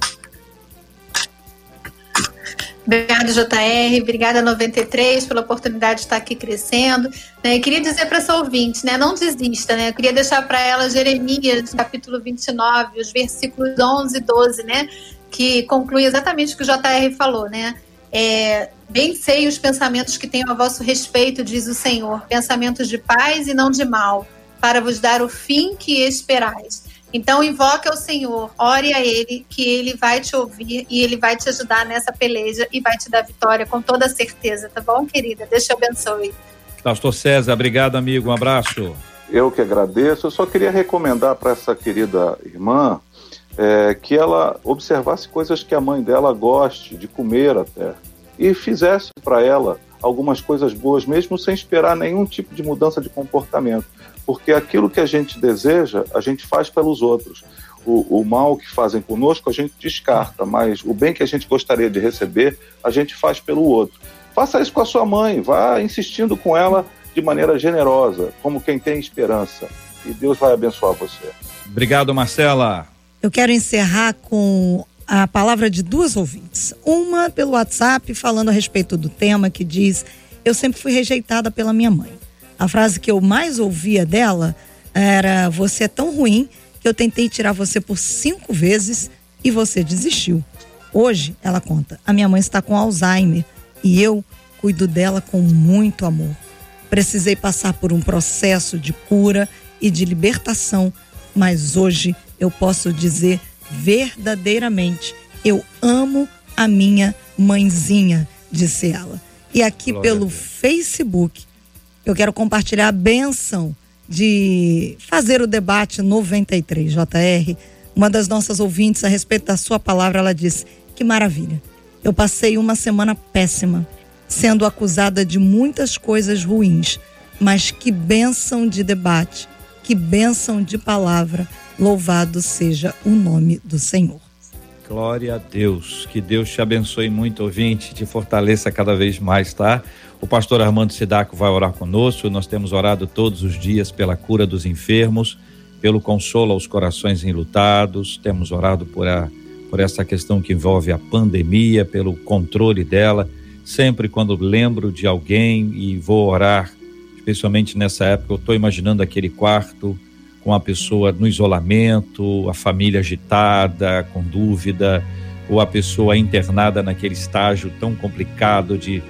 Obrigada, JR. Obrigada, 93, pela oportunidade de estar aqui crescendo. Né? queria dizer para essa ouvinte, né? não desista. Né? Eu queria deixar para ela Jeremias, capítulo 29, os versículos 11 e 12, né? que conclui exatamente o que o JR falou. Né? É, Bem sei os pensamentos que tenho a vosso respeito, diz o Senhor, pensamentos de paz e não de mal, para vos dar o fim que esperais. Então invoque ao Senhor, ore a Ele, que Ele vai te ouvir e Ele vai te ajudar nessa peleja e vai te dar vitória com toda certeza, tá bom, querida? Deus te abençoe. Pastor César, obrigado, amigo. Um abraço. Eu que agradeço. Eu só queria recomendar para essa querida irmã é, que ela observasse coisas que a mãe dela goste de comer até e fizesse para ela algumas coisas boas, mesmo sem esperar nenhum tipo de mudança de comportamento porque aquilo que a gente deseja, a gente faz pelos outros. O, o, mal que fazem conosco, a gente descarta, mas o bem que a gente gostaria de receber, a gente faz pelo outro. Faça isso com a sua mãe, vá insistindo com ela de maneira generosa, como quem tem esperança. E Deus vai abençoar você. Obrigado, Marcela. Eu quero encerrar com a palavra de duas ouvintes. Uma pelo WhatsApp, falando a respeito do tema, que diz: Eu sempre fui rejeitada pela minha mãe. A frase que eu mais ouvia dela era: Você é tão ruim que eu tentei tirar você por cinco vezes e você desistiu. Hoje, ela conta: A minha mãe está com Alzheimer e eu cuido dela com muito amor. Precisei passar por um processo de cura e de libertação, mas hoje eu posso dizer verdadeiramente: eu amo a minha mãezinha, disse ela. E aqui Glória pelo Facebook, eu quero compartilhar a benção de fazer o debate 93, JR. Uma das nossas ouvintes, a respeito da sua palavra, ela disse: Que maravilha. Eu passei uma semana péssima, sendo acusada de muitas coisas ruins, Mas que bênção de debate, que bênção de palavra. Louvado seja o nome do Senhor. Glória a Deus. Que Deus te abençoe muito, ouvinte, te fortaleça cada vez mais, tá? O pastor Armando Sidaco vai orar conosco. Nós temos orado todos os dias pela cura dos enfermos, pelo consolo aos corações enlutados. Temos orado por, a, por essa questão que envolve a pandemia, pelo controle dela. Sempre quando lembro de alguém e vou orar, especialmente nessa época, eu estou imaginando aquele quarto com a pessoa no isolamento, a família agitada, com dúvida, ou a pessoa internada naquele estágio tão complicado de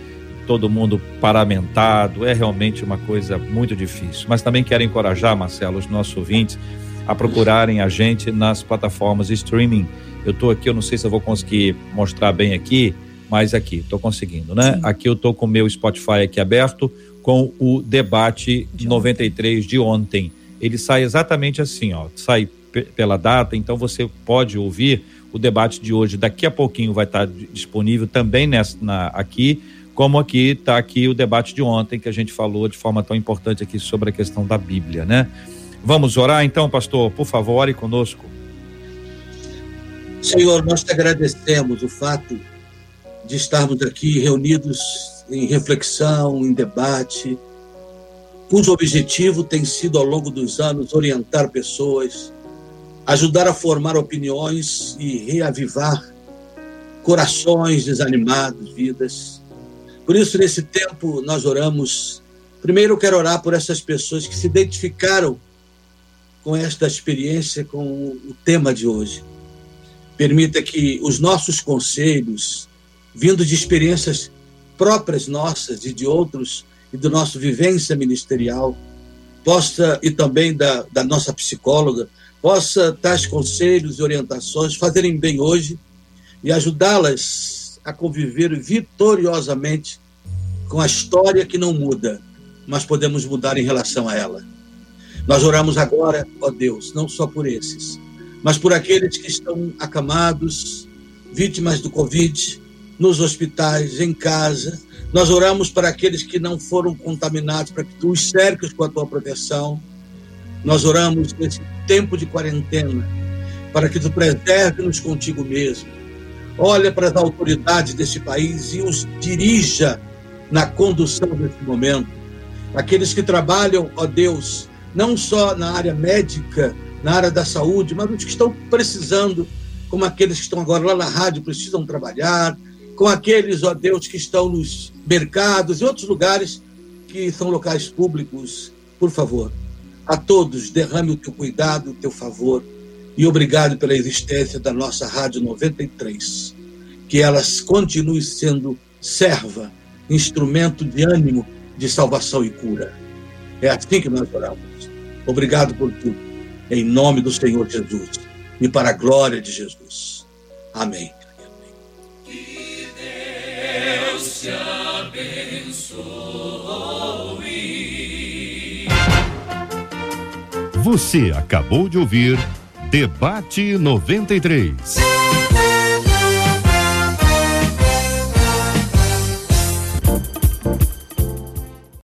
todo mundo paramentado, é realmente uma coisa muito difícil. Mas também quero encorajar, Marcelo, os nossos ouvintes a procurarem a gente nas plataformas de streaming. Eu estou aqui, eu não sei se eu vou conseguir mostrar bem aqui, mas aqui, estou conseguindo, né? Sim. Aqui eu estou com o meu Spotify aqui aberto com o debate de 93 de ontem ele sai exatamente assim, ó, sai pela data, então você pode ouvir o debate de hoje. Daqui a pouquinho vai estar disponível também nessa, na, aqui, como aqui está aqui o debate de ontem que a gente falou de forma tão importante aqui sobre a questão da Bíblia, né? Vamos orar então, pastor, por favor, ore conosco. Senhor, nós te agradecemos o fato de estarmos aqui reunidos em reflexão, em debate, cujo objetivo tem sido, ao longo dos anos, orientar pessoas, ajudar a formar opiniões e reavivar corações desanimados, vidas. Por isso, nesse tempo, nós oramos. Primeiro, eu quero orar por essas pessoas que se identificaram com esta experiência, com o tema de hoje. Permita que os nossos conselhos, vindo de experiências próprias nossas e de outros, e do nosso vivência ministerial, possa, e também da, da nossa psicóloga, possa tais conselhos e orientações fazerem bem hoje e ajudá-las a conviver vitoriosamente com a história que não muda, mas podemos mudar em relação a ela. Nós oramos agora, ó Deus, não só por esses, mas por aqueles que estão acamados, vítimas do Covid, nos hospitais, em casa, nós oramos para aqueles que não foram contaminados, para que tu os cerques com a tua proteção. Nós oramos nesse tempo de quarentena, para que tu preserve-nos contigo mesmo. Olha para as autoridades desse país e os dirija na condução desse momento. Aqueles que trabalham, ó Deus, não só na área médica, na área da saúde, mas os que estão precisando, como aqueles que estão agora lá na rádio, precisam trabalhar, com aqueles, ó Deus, que estão nos mercados e outros lugares que são locais públicos. Por favor, a todos, derrame o teu cuidado, o teu favor e obrigado pela existência da nossa Rádio 93. Que elas continue sendo serva, instrumento de ânimo, de salvação e cura. É assim que nós oramos. Obrigado por tudo. Em nome do Senhor Jesus e para a glória de Jesus. Amém. Deus te abençoe. Você acabou de ouvir Debate 93.